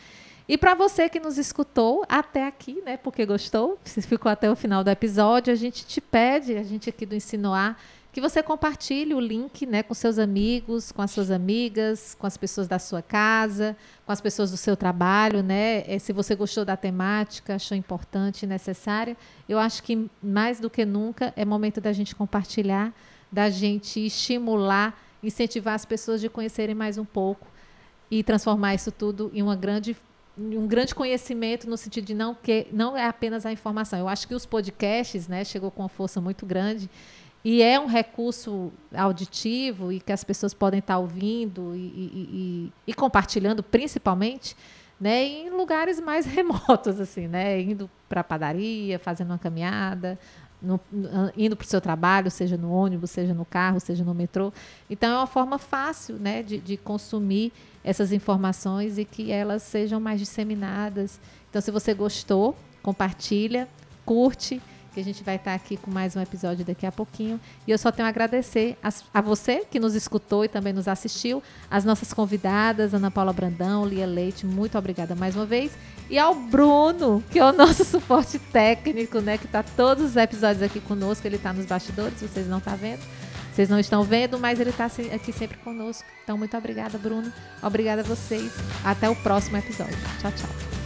E para você que nos escutou até aqui, né? Porque gostou, se ficou até o final do episódio, a gente te pede, a gente aqui do Ensinoar, que você compartilhe o link né, com seus amigos, com as suas amigas, com as pessoas da sua casa, com as pessoas do seu trabalho, né? É, se você gostou da temática, achou importante necessária, eu acho que mais do que nunca é momento da gente compartilhar, da gente estimular, incentivar as pessoas de conhecerem mais um pouco e transformar isso tudo em uma grande um grande conhecimento no sentido de não que não é apenas a informação. Eu acho que os podcasts, né, chegou com uma força muito grande e é um recurso auditivo e que as pessoas podem estar ouvindo e, e, e, e compartilhando, principalmente, né, em lugares mais remotos, assim, né, indo para a padaria, fazendo uma caminhada, no, indo para o seu trabalho, seja no ônibus, seja no carro, seja no metrô. Então, é uma forma fácil né, de, de consumir essas informações e que elas sejam mais disseminadas. Então, se você gostou, compartilha, curte que a gente vai estar aqui com mais um episódio daqui a pouquinho. E eu só tenho a agradecer a, a você que nos escutou e também nos assistiu, as nossas convidadas, Ana Paula Brandão, Lia Leite, muito obrigada mais uma vez. E ao Bruno, que é o nosso suporte técnico, né? Que está todos os episódios aqui conosco, ele está nos bastidores, vocês não estão tá vendo. Vocês não estão vendo, mas ele está aqui sempre conosco. Então, muito obrigada, Bruno. Obrigada a vocês. Até o próximo episódio. Tchau, tchau.